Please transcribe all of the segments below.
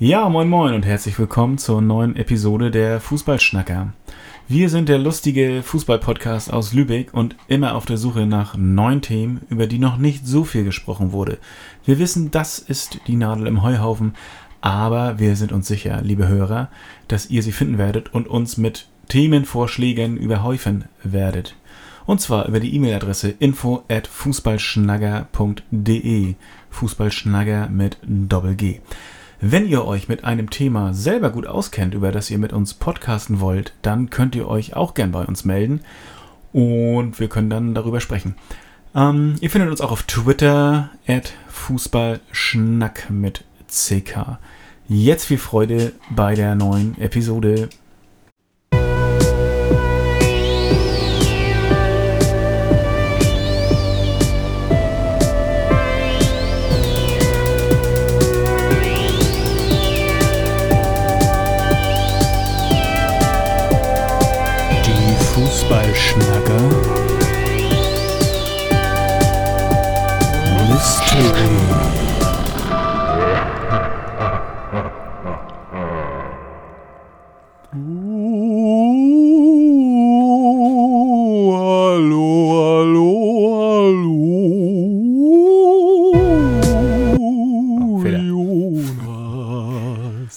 Ja, moin moin und herzlich willkommen zur neuen Episode der Fußballschnacker. Wir sind der lustige Fußballpodcast aus Lübeck und immer auf der Suche nach neuen Themen, über die noch nicht so viel gesprochen wurde. Wir wissen, das ist die Nadel im Heuhaufen, aber wir sind uns sicher, liebe Hörer, dass ihr sie finden werdet und uns mit Themenvorschlägen überhäufen werdet. Und zwar über die E-Mail-Adresse info at fußballschnagger.de. Fußballschnagger mit Doppel-G. Wenn ihr euch mit einem Thema selber gut auskennt, über das ihr mit uns podcasten wollt, dann könnt ihr euch auch gern bei uns melden und wir können dann darüber sprechen. Ähm, ihr findet uns auch auf Twitter at Fußballschnack mit CK. Jetzt viel Freude bei der neuen Episode. Fußballschnacker. Mystery. Hallo, hallo, hallo. Fehler. Jonas.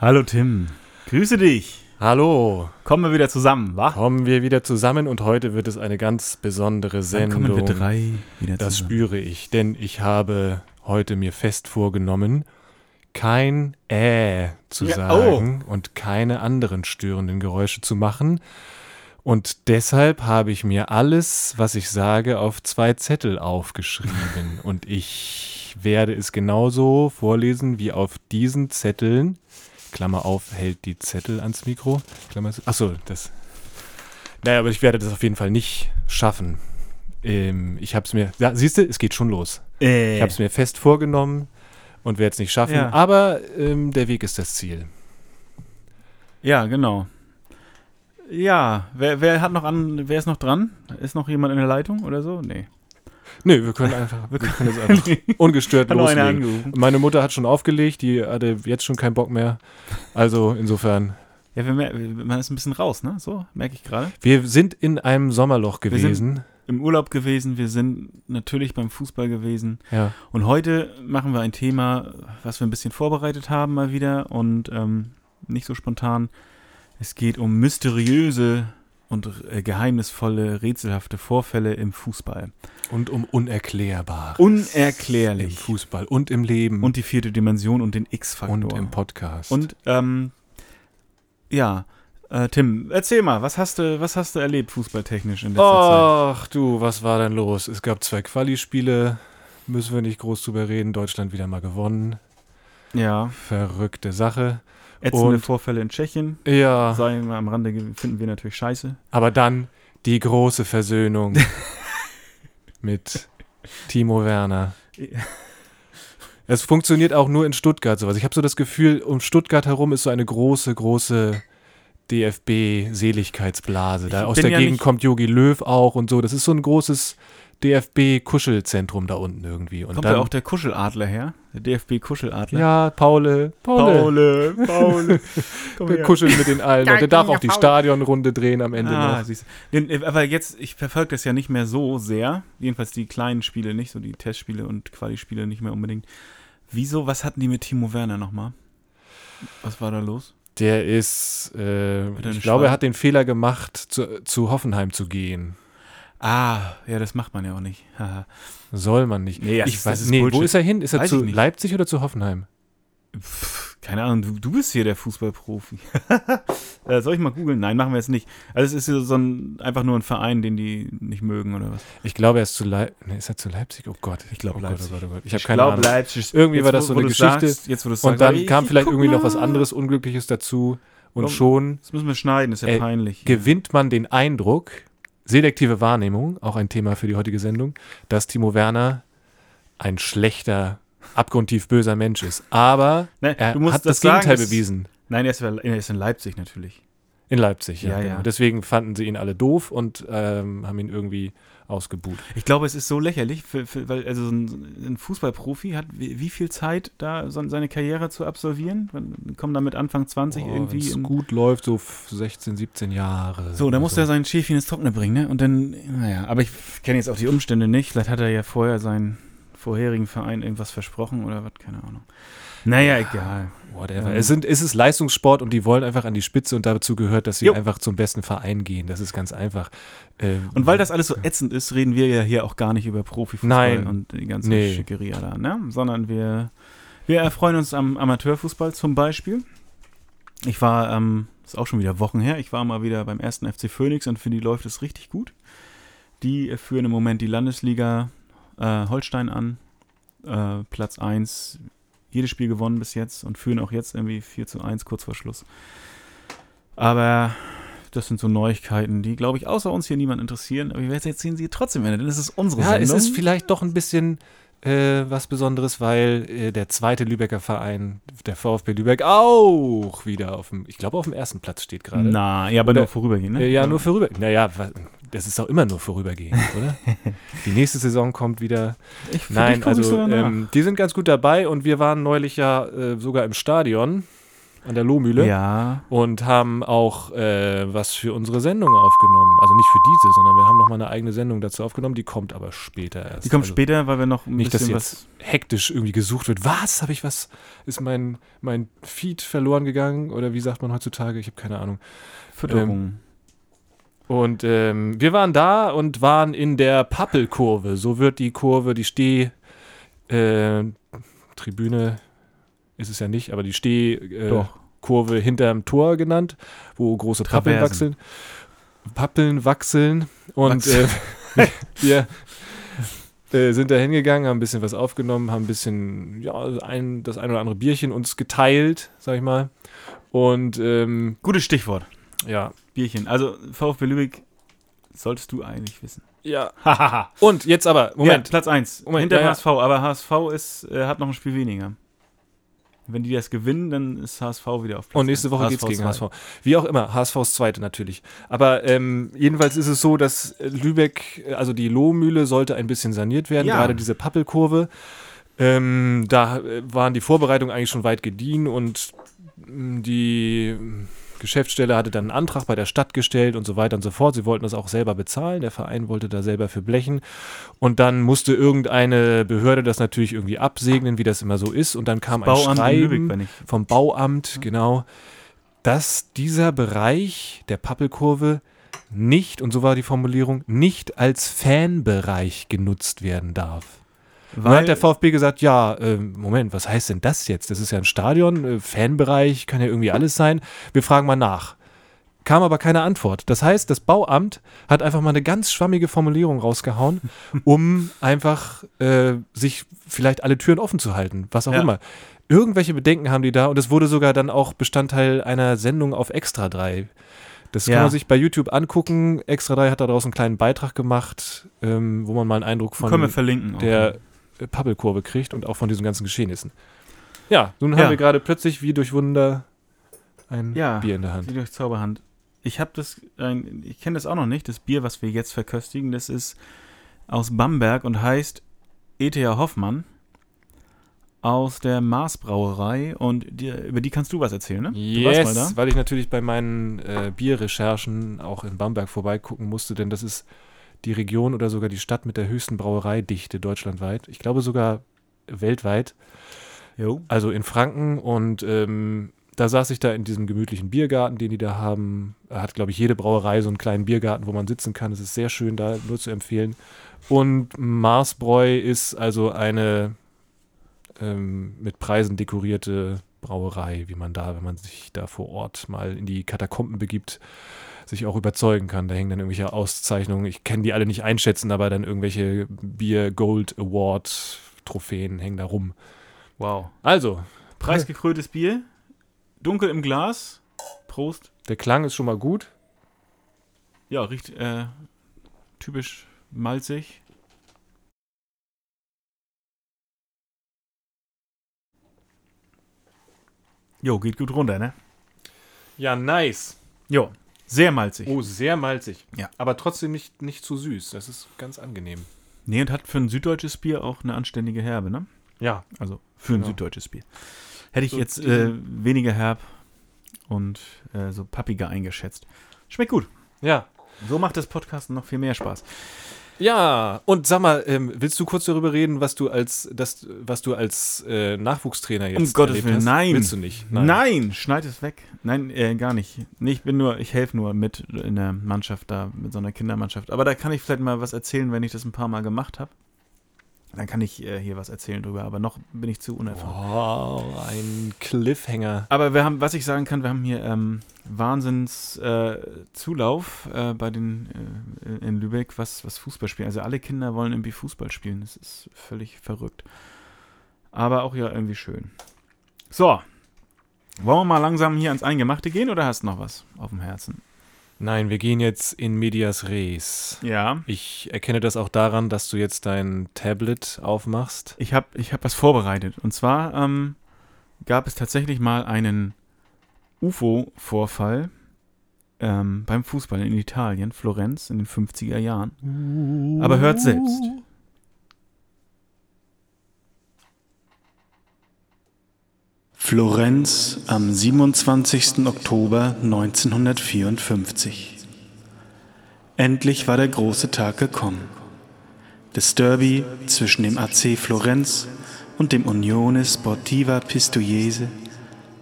Hallo Tim, grüße dich. Hallo, Kommen wir wieder zusammen, wa? kommen wir wieder zusammen und heute wird es eine ganz besondere Dann Sendung. kommen wir drei wieder Das zusammen. spüre ich, denn ich habe heute mir fest vorgenommen, kein Äh zu Ja, sagen und keine anderen störenden Geräusche zu machen. Und deshalb habe ich mir alles, was ich sage, auf zwei Zettel aufgeschrieben. und ich werde es genauso vorlesen wie auf diesen Zetteln. Klammer auf, hält die Zettel ans Mikro. Klammer zu. Achso, das. Naja, aber ich werde das auf jeden Fall nicht schaffen. Ähm, ich habe es mir. Ja, siehst du, es geht schon los. Äh, Ich habe es mir fest vorgenommen und werde es nicht schaffen. Ja. Aber ähm, der Weg ist das Ziel. ja, genau. Ja, wer, wer hat noch an, wer ist noch dran? Ist noch jemand in der Leitung oder so? Nee. Nö, wir können einfach, wir können es einfach ungestört einer loslegen. Meine Mutter hat schon aufgelegt, die hatte jetzt schon keinen Bock mehr. Also insofern, Ja, wir, man ist ein bisschen raus, ne? So, merke ich gerade. wir sind in einem Sommerloch sind- gewesen. Im Urlaub gewesen, wir sind natürlich beim Fußball gewesen. Ja. Und heute machen wir ein Thema, was wir ein bisschen vorbereitet haben mal wieder und ähm, nicht so spontan. Es geht um mysteriöse und äh, geheimnisvolle, rätselhafte Vorfälle im Fußball. Und um Unerklärbares. Unerklärlich. Im Fußball und im Leben Und die vierte Dimension und den X-Faktor. und im Podcast. Und ähm, ja, äh, Tim, erzähl mal, was hast du, was hast du erlebt fußballtechnisch in letzter Ach du, was war denn los? Es gab zwei Quali-Spiele, müssen wir nicht groß drüber reden. Deutschland wieder mal gewonnen. Zeit? Ja, Verrückte Sache. Ätzende Vorfälle in Tschechien. Ja, Sagen wir am Rande, finden wir natürlich scheiße. aber dann die große Versöhnung mit Timo Werner. Es funktioniert auch nur in Stuttgart sowas. Ich habe so das Gefühl, um Stuttgart herum ist so eine große, große DFB-Seligkeitsblase. Da Ich aus der ja Gegend kommt Yogi Löw auch und so. Das ist so ein großes DFB-Kuschelzentrum da unten irgendwie. Und Kommt dann, da auch der Kuscheladler her? Der DFB-Kuscheladler? ja, Paule, Paule. Paule, Paule. Her. kuschelt mit den allen. Und der darf auch die Stadionrunde drehen am Ende Ah, noch. siehst du. Äh, Aber jetzt, ich verfolge das ja nicht mehr so sehr. Jedenfalls die kleinen Spiele nicht, so die Testspiele und Quali-Spiele nicht mehr unbedingt. Wieso, was hatten die mit Timo Werner nochmal? Was war da los? Der ist, äh, er ich glaube, er Schweiz- hat den Fehler gemacht, zu, zu Hoffenheim zu gehen. Ah, ja, das macht man ja auch nicht. Soll man nicht. Nee, das ich weiß, das ist nee, wo ist er hin? Ist er Weiß zu nicht. Leipzig oder zu Hoffenheim? Pff, keine Ahnung, du, du bist hier der Fußballprofi. äh, soll ich mal googeln? Nein, machen wir jetzt nicht. Also es ist so ein, einfach nur ein Verein, den die nicht mögen oder was. Ich glaube, er ist zu Leipzig. Nee, ist er zu Leipzig? Oh Gott. Ich glaube oh Leipzig. Gott, oh Gott, oh Gott. Ich habe keine Ahnung. Leipzig. Irgendwie Jetzt, war das so eine Geschichte. Sagst, jetzt, wo Und sagst, dann kam ich- vielleicht irgendwie noch was anderes Unglückliches dazu. Und schon Das müssen wir schneiden, ist ja Ey, peinlich. gewinnt man den Eindruck, selektive Wahrnehmung, auch ein Thema für die heutige Sendung, dass Timo Werner ein schlechter, abgrundtief böser Mensch ist. Aber Ne, er du musst hat das, das sagen, Gegenteil es- bewiesen. Nein, er ist, er ist in Leipzig natürlich. In Leipzig, ja. Ja, genau. ja. Deswegen fanden sie ihn alle doof und ähm, haben ihn irgendwie ausgebuht. Ich glaube, es ist so lächerlich, für, für, weil also so ein, ein Fußballprofi hat wie, wie, viel Zeit, da so, seine Karriere zu absolvieren? Wir kommen damit Anfang 20 Oh, irgendwie. wenn's in- gut läuft, so 16, 17 Jahre. so, da muss Also, er sein Schäfchen ins Trockene bringen, ne? Und dann, naja, aber ich kenne jetzt auch die Umstände nicht. Vielleicht hat er ja vorher seinen vorherigen Verein irgendwas versprochen oder was, keine Ahnung. Naja, egal. Whatever. Ähm. Es, sind, es ist Leistungssport und die wollen einfach an die Spitze und dazu gehört, dass sie Jo. einfach zum besten Verein gehen. Das ist ganz einfach. Ähm, Und weil das alles so ätzend ist, reden wir ja hier auch gar nicht über Profifußball Nein. und die ganze Nee. Schickeria da, ne? Sondern wir, wir erfreuen uns am Amateurfußball zum Beispiel. Ich war, ähm, ist auch schon wieder Wochen her, ich war mal wieder beim ersten FC Phoenix und für die läuft es richtig gut. Die führen im Moment die Landesliga äh, Holstein an. Äh, Platz 1, jedes Spiel gewonnen bis jetzt und führen auch jetzt irgendwie 4 zu 1 kurz vor Schluss. Aber das sind so Neuigkeiten, die, glaube ich, außer uns hier niemand interessieren. Aber wir erzählen sie trotzdem, denn es ist unsere ja, es Sendung. ist vielleicht doch ein bisschen äh, was Besonderes, weil äh, der zweite Lübecker Verein, der VfB Lübeck, auch wieder auf dem, ich glaube, auf dem ersten Platz steht gerade. Na, ja, aber Oder- nur vorübergehend, ne? Äh, ja, nur vorübergehend. Naja, das ist auch immer nur vorübergehend, oder? Die nächste Saison kommt wieder. Ich, Nein, also ähm, die sind ganz gut dabei und wir waren neulich ja äh, sogar im Stadion an der Lohmühle ja, und haben auch äh, was für unsere Sendung aufgenommen. Also nicht für diese, sondern wir haben nochmal eine eigene Sendung dazu aufgenommen, die kommt aber später erst. die kommt also später, weil wir noch ein Nicht, dass jetzt hektisch irgendwie gesucht wird. Was? Habe ich was? Ist mein, mein Feed verloren gegangen? Oder wie sagt man heutzutage? Ich habe keine Ahnung. Fütterung. Und ähm, wir waren da und waren in der Pappelkurve. So wird die Kurve, die Steh äh, Tribüne ist es ja nicht, aber die Stehkurve. Kurve hinterm Tor genannt, wo große Pappeln wachseln. Pappeln wachseln. Und äh, wir äh, sind da hingegangen, haben ein bisschen was aufgenommen, haben ein bisschen, ja, ein, das ein oder andere Bierchen uns geteilt, sag ich mal. Und ähm, Gutes Stichwort. ja, Bierchen. Also VfB Lübeck solltest du eigentlich wissen. ja. Und jetzt aber, Moment. Ja, Platz 1. Moment, hinter ja. HSV. Aber HSV ist, äh, hat noch ein Spiel weniger. Wenn die das gewinnen, dann ist HSV wieder auf Platz Und nächste. Woche geht's gegen zwei. HSV. Wie auch immer, HSVs Zweite natürlich. Aber ähm, jedenfalls ist es so, dass äh, Lübeck, äh, also die Lohmühle sollte ein bisschen saniert werden, Ja. gerade diese Pappelkurve. Ähm, da äh, waren die Vorbereitungen eigentlich schon weit gediehen und mh, die Geschäftsstelle hatte dann einen Antrag bei der Stadt gestellt und so weiter und so fort. Sie wollten das auch selber bezahlen. Der Verein wollte da selber für blechen. Und dann musste irgendeine Behörde das natürlich irgendwie absegnen, wie das immer so ist. Und dann kam ein Bauamt Lübeck, Schreiben ich. vom Bauamt, genau, dass dieser Bereich der Pappelkurve nicht, und so war die Formulierung, nicht als Fanbereich genutzt werden darf. Dann hat der VfB gesagt, ja, ähm, Moment, was heißt denn das jetzt? Das ist ja ein Stadion, äh, Fanbereich, kann ja irgendwie alles sein. Wir fragen mal nach. Kam aber keine Antwort. Das heißt, das Bauamt hat einfach mal eine ganz schwammige Formulierung rausgehauen, um einfach äh, sich vielleicht alle Türen offen zu halten, was auch Ja. immer. Irgendwelche Bedenken haben die da und es wurde sogar dann auch Bestandteil einer Sendung auf Extra 3. Das Ja. kann man sich bei YouTube angucken. Extra 3 hat daraus einen kleinen Beitrag gemacht, ähm, wo man mal einen Eindruck von Können wir verlinken. auch. der äh, Pappelkurve kriegt und auch von diesen ganzen Geschehnissen. Ja, nun Ja. haben wir gerade plötzlich wie durch Wunder ein Ja. Bier in der Hand. Die durch Zauberhand. Ich habe das, ein, ich kenne das auch noch nicht, das Bier, was wir jetzt verköstigen, das ist aus Bamberg und heißt E.T.A. Hoffmann aus der Mars Brauerei und die, über die kannst du was erzählen, ne? Du warst mal da? Yes, weil ich natürlich bei meinen äh, Bierrecherchen auch in Bamberg vorbeigucken musste, denn das ist die Region oder sogar die Stadt mit der höchsten Brauereidichte deutschlandweit. Ich glaube sogar weltweit. Jo. Also in Franken und ähm, da saß ich da in diesem gemütlichen Biergarten, den die da haben. Da hat, glaube ich, jede Brauerei so einen kleinen Biergarten, wo man sitzen kann. Es ist sehr schön da, nur zu empfehlen. Und Marsbräu ist also eine ähm, mit Preisen dekorierte Brauerei, wie man da, wenn man sich da vor Ort mal in die Katakomben begibt, sich auch überzeugen kann. Da hängen dann irgendwelche Auszeichnungen. Ich kann die alle nicht einschätzen, aber dann irgendwelche Bier Gold Award Trophäen hängen da rum. Wow. Also, Preisgekröntes Bier, dunkel im Glas. Prost. Der Klang ist schon mal gut. Ja, riecht äh, typisch malzig. Jo, geht gut runter, ne? Ja, nice. Jo. Sehr malzig. Oh, sehr malzig. Ja. Aber trotzdem nicht, nicht zu süß. Das ist ganz angenehm. Nee, und hat für ein süddeutsches Bier auch eine anständige Herbe, ne? Ja. Also für ein Genau. süddeutsches Bier. Hätte ich So jetzt äh, weniger herb und äh, so pappiger eingeschätzt. Schmeckt gut. Ja. So macht das Podcasten noch viel mehr Spaß. Ja, und sag mal, ähm, willst du kurz darüber reden, was du als, das, was du als äh, Nachwuchstrainer jetzt Um Gottes Willen, hast? nein. Willst du nicht? Nein. schneid es weg. Nein, äh, gar nicht. Nee, ich bin nur, ich helfe nur mit in der Mannschaft da, mit so einer Kindermannschaft. Aber da kann ich vielleicht mal was erzählen, wenn ich das ein paar Mal gemacht habe. Dann kann ich äh, hier was erzählen drüber, aber noch bin ich zu unerfahren. Wow, ein Cliffhanger. Aber wir haben, was ich sagen kann, wir haben hier ähm, Wahnsinns äh, Zulauf äh, bei den äh, in Lübeck, was, was Fußball spielen. Also alle Kinder wollen irgendwie Fußball spielen. Das ist völlig verrückt. Aber auch ja irgendwie schön. So. Wollen wir mal langsam hier ans Eingemachte gehen oder hast du noch was auf dem Herzen? Nein, wir gehen jetzt in Medias Res. Ja. Ich erkenne das auch daran, dass du jetzt dein Tablet aufmachst. Ich habe ich hab was vorbereitet. Und zwar ähm, gab es tatsächlich mal einen UFO-Vorfall ähm, beim Fußball in Italien, Florenz, in den 50er Jahren. Aber hört selbst. Florenz am 27. Oktober 1954. Endlich war der große Tag gekommen. Das Derby zwischen dem AC Florenz und dem Unione Sportiva Pistoiese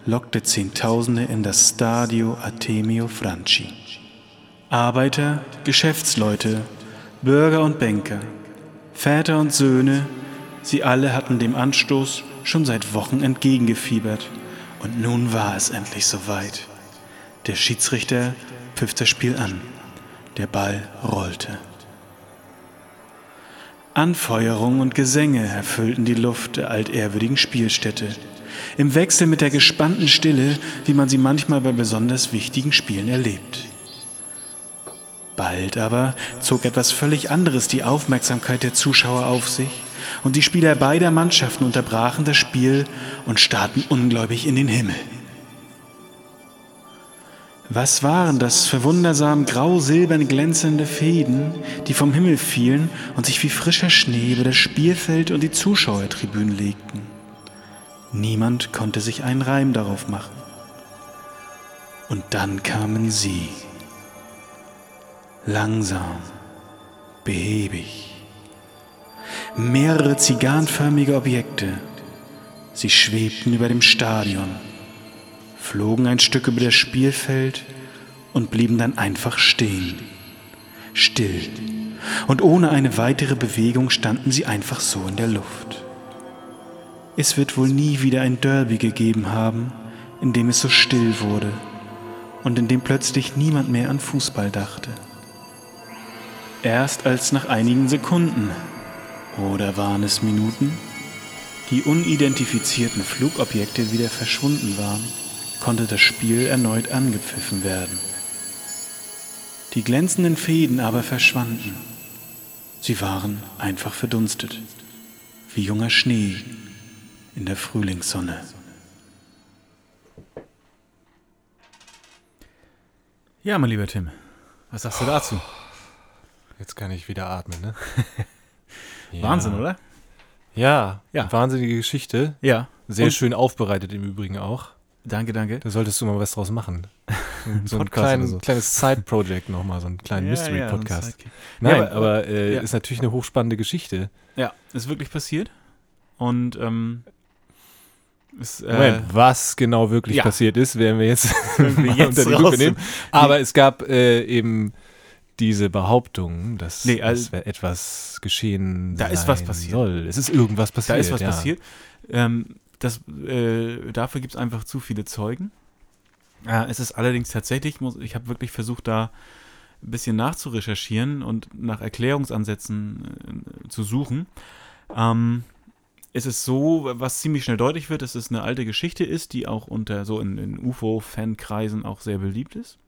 lockte Zehntausende in das Stadio Artemio Franchi. Arbeiter, Geschäftsleute, Bürger und Banker, Väter und Söhne, sie alle hatten dem Anstoß schon seit Wochen entgegengefiebert. Und nun war es endlich soweit. Der Schiedsrichter pfiff das Spiel an. Der Ball rollte. Anfeuerung und Gesänge erfüllten die Luft der altehrwürdigen Spielstätte. Im Wechsel mit der gespannten Stille, wie man sie manchmal bei besonders wichtigen Spielen erlebt. Bald aber zog etwas völlig anderes die Aufmerksamkeit der Zuschauer auf sich und die Spieler beider Mannschaften unterbrachen das Spiel und starrten ungläubig in den Himmel. Was waren das für wundersam grau-silbern glänzende Fäden, die vom Himmel fielen und sich wie frischer Schnee über das Spielfeld und die Zuschauertribünen legten? Niemand konnte sich einen Reim darauf machen. Und dann kamen sie. Langsam, behäbig. Mehrere zigarrenförmige Objekte. Sie schwebten über dem Stadion, flogen ein Stück über das Spielfeld und blieben dann einfach stehen. Still. Und ohne eine weitere Bewegung standen sie einfach so in der Luft. Es wird wohl nie wieder ein Derby gegeben haben, in dem es so still wurde und in dem plötzlich niemand mehr an Fußball dachte. Erst als nach einigen Sekunden, oder waren es Minuten, die unidentifizierten Flugobjekte wieder verschwunden waren, konnte das Spiel erneut angepfiffen werden. Die glänzenden Fäden aber verschwanden. Sie waren einfach verdunstet, wie junger Schnee in der Frühlingssonne. Ja, mein lieber Tim. Was sagst du dazu? Jetzt kann ich wieder atmen, ne? Ja. Wahnsinn, oder? Ja, Ja. wahnsinnige Geschichte. Ja. Sehr Und- schön aufbereitet im Übrigen auch. Danke, danke. Da solltest du mal was draus machen. So ein klein, so. kleines Side-Project nochmal, so einen kleinen Ja, ja, Mystery-Podcast. Sidekick. Nein, Ja, aber, aber- äh, ja. ist natürlich eine hochspannende Geschichte. Ja, ist wirklich passiert. Und ähm, ist, äh, Moment, was genau wirklich ja. passiert ist, werden wir jetzt, wir jetzt unter die Lupe nehmen. Aber es gab äh, eben diese Behauptung, dass, Nee, also- dass etwas geschehen Da ist was passiert. soll. Es ist irgendwas passiert. da ist was ja. passiert. Ähm, das, äh, dafür gibt es einfach zu viele Zeugen. Äh, es ist allerdings tatsächlich, muss, ich habe wirklich versucht, da ein bisschen nachzurecherchieren und nach Erklärungsansätzen äh, zu suchen. Ähm, es ist so, was ziemlich schnell deutlich wird, dass es eine alte Geschichte ist, die auch unter so in, in UFO-Fankreisen auch sehr beliebt ist.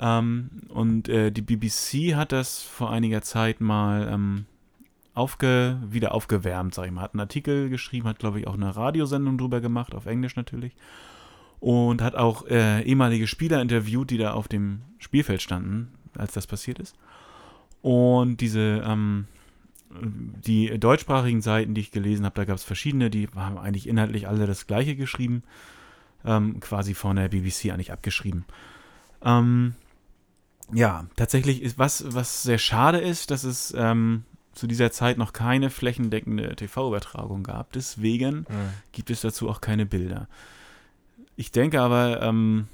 Ähm, und äh, die BBC hat das vor einiger Zeit mal ähm, aufge, wieder aufgewärmt, sag ich mal. Hat einen Artikel geschrieben, hat, glaube ich, auch eine Radiosendung drüber gemacht, auf Englisch natürlich. und hat auch äh, ehemalige Spieler interviewt, die da auf dem Spielfeld standen, als das passiert ist. Und diese, ähm, die deutschsprachigen Seiten, die ich gelesen habe, da gab es verschiedene, die haben eigentlich inhaltlich alle das Gleiche geschrieben, ähm, quasi von der BBC eigentlich abgeschrieben. Ähm, ja, tatsächlich ist was, was sehr schade ist, dass es ähm, zu dieser Zeit noch keine flächendeckende TV-Übertragung gab. Deswegen Mhm. gibt es dazu auch keine Bilder. Ich denke aber, ähm,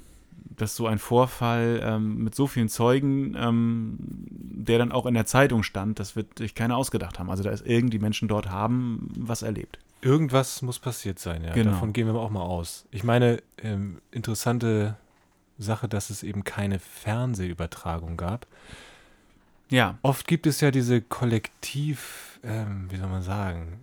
dass so ein Vorfall ähm, mit so vielen Zeugen, ähm, der dann auch in der Zeitung stand, das wird sich keiner ausgedacht haben. Also da ist irgendwie Menschen dort haben was erlebt. Irgendwas muss passiert sein, ja. Genau. Davon gehen wir auch mal aus. Ich meine, ähm, interessante Sache, dass es eben keine Fernsehübertragung gab. Ja, Oft gibt es ja diese Kollektiv, ähm, wie soll man sagen,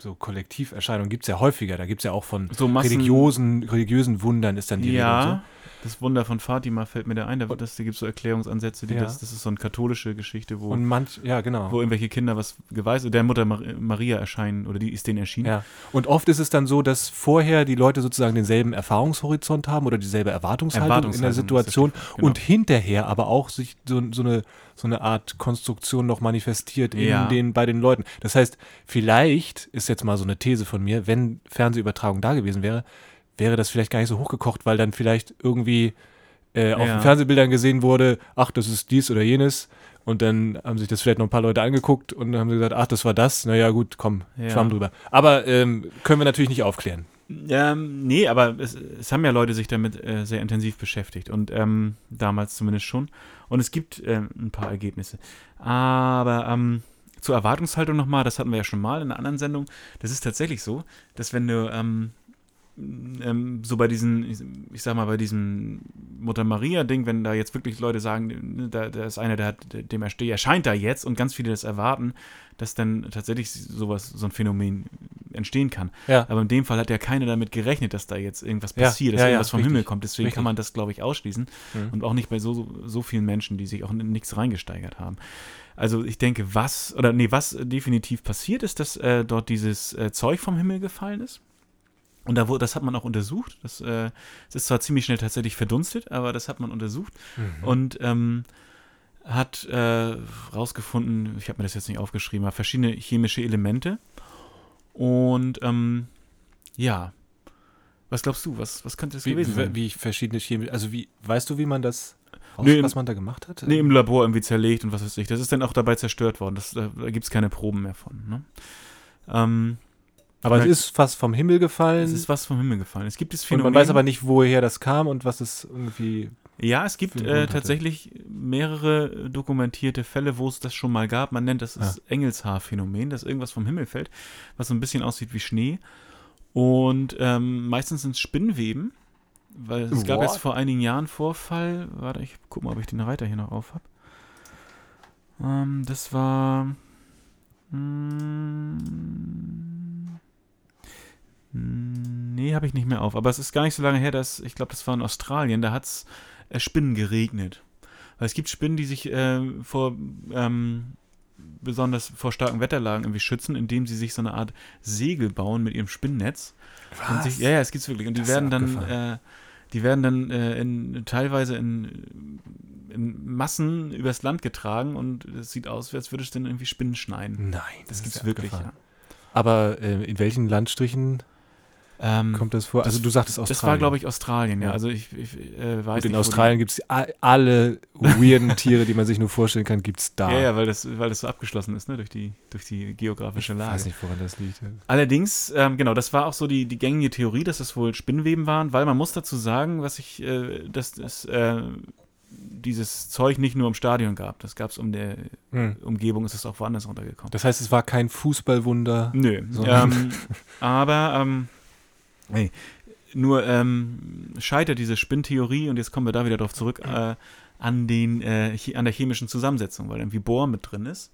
so Kollektiverscheinungen gibt es ja häufiger. Da gibt es ja auch von so Massen. religiösen, religiösen Wundern ist dann die Rede und ja, das Wunder von Fatima fällt mir da ein. Da, das, da gibt es so Erklärungsansätze, die Ja. das, das ist so eine katholische Geschichte, so. wo, Und manch, ja, genau. wo irgendwelche Kinder was geweist, der Mutter Mar Maria erscheinen oder die ist denen erschienen. Ja. Und oft ist es dann so, dass vorher die Leute sozusagen denselben Erfahrungshorizont haben oder dieselbe Erwartungshaltung, in Erwartungshaltung der ist Situation genau. und hinterher aber auch sich so, so, eine, so eine Art Konstruktion noch manifestiert in Ja. den, bei den Leuten. Das heißt, vielleicht ist jetzt mal so eine These von mir, wenn Fernsehübertragung da gewesen wäre, wäre das vielleicht gar nicht so hochgekocht, weil dann vielleicht irgendwie äh, auf Ja. den Fernsehbildern gesehen wurde, ach, das ist dies oder jenes. Und dann haben sich das vielleicht noch ein paar Leute angeguckt und dann haben sie gesagt, ach, das war das. Naja, gut, komm, Ja. schwamm drüber. Aber ähm, können wir natürlich nicht aufklären. Ähm, nee, aber es, es haben ja Leute sich damit äh, sehr intensiv beschäftigt und ähm, damals zumindest schon. Und es gibt ähm, ein paar Ergebnisse. Aber ähm, zur Erwartungshaltung nochmal, das hatten wir ja schon mal in einer anderen Sendung. Das ist tatsächlich so, dass wenn du ähm, ähm, so bei diesen, ich, sag mal, bei diesem Mutter Maria-Ding, wenn da jetzt wirklich Leute sagen, da, da ist einer, der hat, dem erscheint da jetzt und ganz viele das erwarten, dass dann tatsächlich sowas, so ein Phänomen entstehen kann. Ja. Aber in dem Fall hat ja keiner damit gerechnet, dass da jetzt irgendwas Ja, passiert, dass ja, irgendwas vom richtig, Himmel kommt. Deswegen richtig. kann man das, glaube ich, ausschließen. Mhm. Und auch nicht bei so, so vielen Menschen, die sich auch in nichts reingesteigert haben. Also ich denke, was, oder nee, was definitiv passiert ist, dass äh, dort dieses äh, Zeug vom Himmel gefallen ist. Und da wurde, das hat man auch untersucht. Das, äh, es ist zwar ziemlich schnell tatsächlich verdunstet, aber das hat man untersucht. Mhm. Und ähm, hat äh, rausgefunden, ich habe mir das jetzt nicht aufgeschrieben, aber verschiedene chemische Elemente. Und ähm, ja, was glaubst du, was, was könnte das wie, gewesen sein? wie, verschiedene Chemie, also wie, weißt du, wie man das, raus, Nee, was man da gemacht hat? Nee, im Labor irgendwie zerlegt und was weiß ich. Das ist dann auch dabei zerstört worden. Das, da gibt es keine Proben mehr von. Ne? Ähm, aber es ist fast vom Himmel gefallen. es ist was vom Himmel gefallen. Es gibt und Phänomen. man weiß aber nicht, woher das kam und was es irgendwie. Ja, es gibt äh, tatsächlich mehrere dokumentierte Fälle, wo es das schon mal gab. Man nennt das Ah. das Engelshaar-Phänomen, dass irgendwas vom Himmel fällt, was so ein bisschen aussieht wie Schnee. Und ähm, meistens sind es Spinnweben, weil es gab What? jetzt vor einigen Jahren Vorfall. Warte, ich guck mal, ob ich den Reiter hier noch auf habe. Ähm, das war. Hm, nee, habe ich nicht mehr auf. Aber es ist gar nicht so lange her, dass ich glaube, das war in Australien. Da hat es Spinnen geregnet. Weil es gibt Spinnen, die sich äh, vor ähm, besonders vor starken Wetterlagen irgendwie schützen, indem sie sich so eine Art Segel bauen mit ihrem Spinnnetz. Und sich, ja, ja, es gibt's wirklich. Und die Das werden dann, äh, die werden dann äh, in, teilweise in, in Massen übers Land getragen und es sieht aus, als würde es dann irgendwie Spinnen schneiden. Nein, Das, gibt's ist ja wirklich, ja. Aber äh, in welchen Landstrichen Ähm, kommt das vor? Also das- du sagtest Australien. das war, glaube ich, Australien, ja. Ja. Also ich, ich äh, weiß in nicht, Australien gibt es alle weirden Tiere, die man sich nur vorstellen kann, gibt es da. Ja, ja, weil das, weil das so abgeschlossen ist, ne, durch die, durch die geografische ich Lage. weiß nicht, woran das liegt. Allerdings, ähm, genau, das war auch so die, die gängige Theorie, dass das wohl Spinnweben waren, weil man muss dazu sagen, was ich, äh, dass es äh, dieses Zeug nicht nur im Stadion gab. Das gab es um der Hm. Umgebung, ist es auch woanders runtergekommen. Das heißt, es war kein Fußballwunder. Nö. Ähm, aber ähm, hey, nur ähm, scheitert diese Spinntheorie, und jetzt kommen wir da wieder drauf zurück, äh, an, den, äh, an der chemischen Zusammensetzung, weil irgendwie Bohr mit drin ist.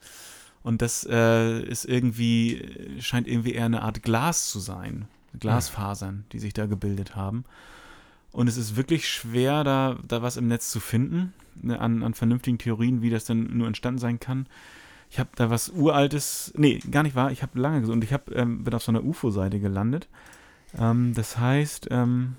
Und das äh, ist irgendwie, scheint irgendwie eher eine Art Glas zu sein. Glasfasern, die sich da gebildet haben. Und es ist wirklich schwer, da, da was im Netz zu finden, ne, an, an vernünftigen Theorien, wie das denn nur entstanden sein kann. Ich habe da was Uraltes, nee, gar nicht wahr, ich habe lange gesucht und ich hab, ähm, bin auf so einer UFO-Seite gelandet. Ähm, das heißt, ähm,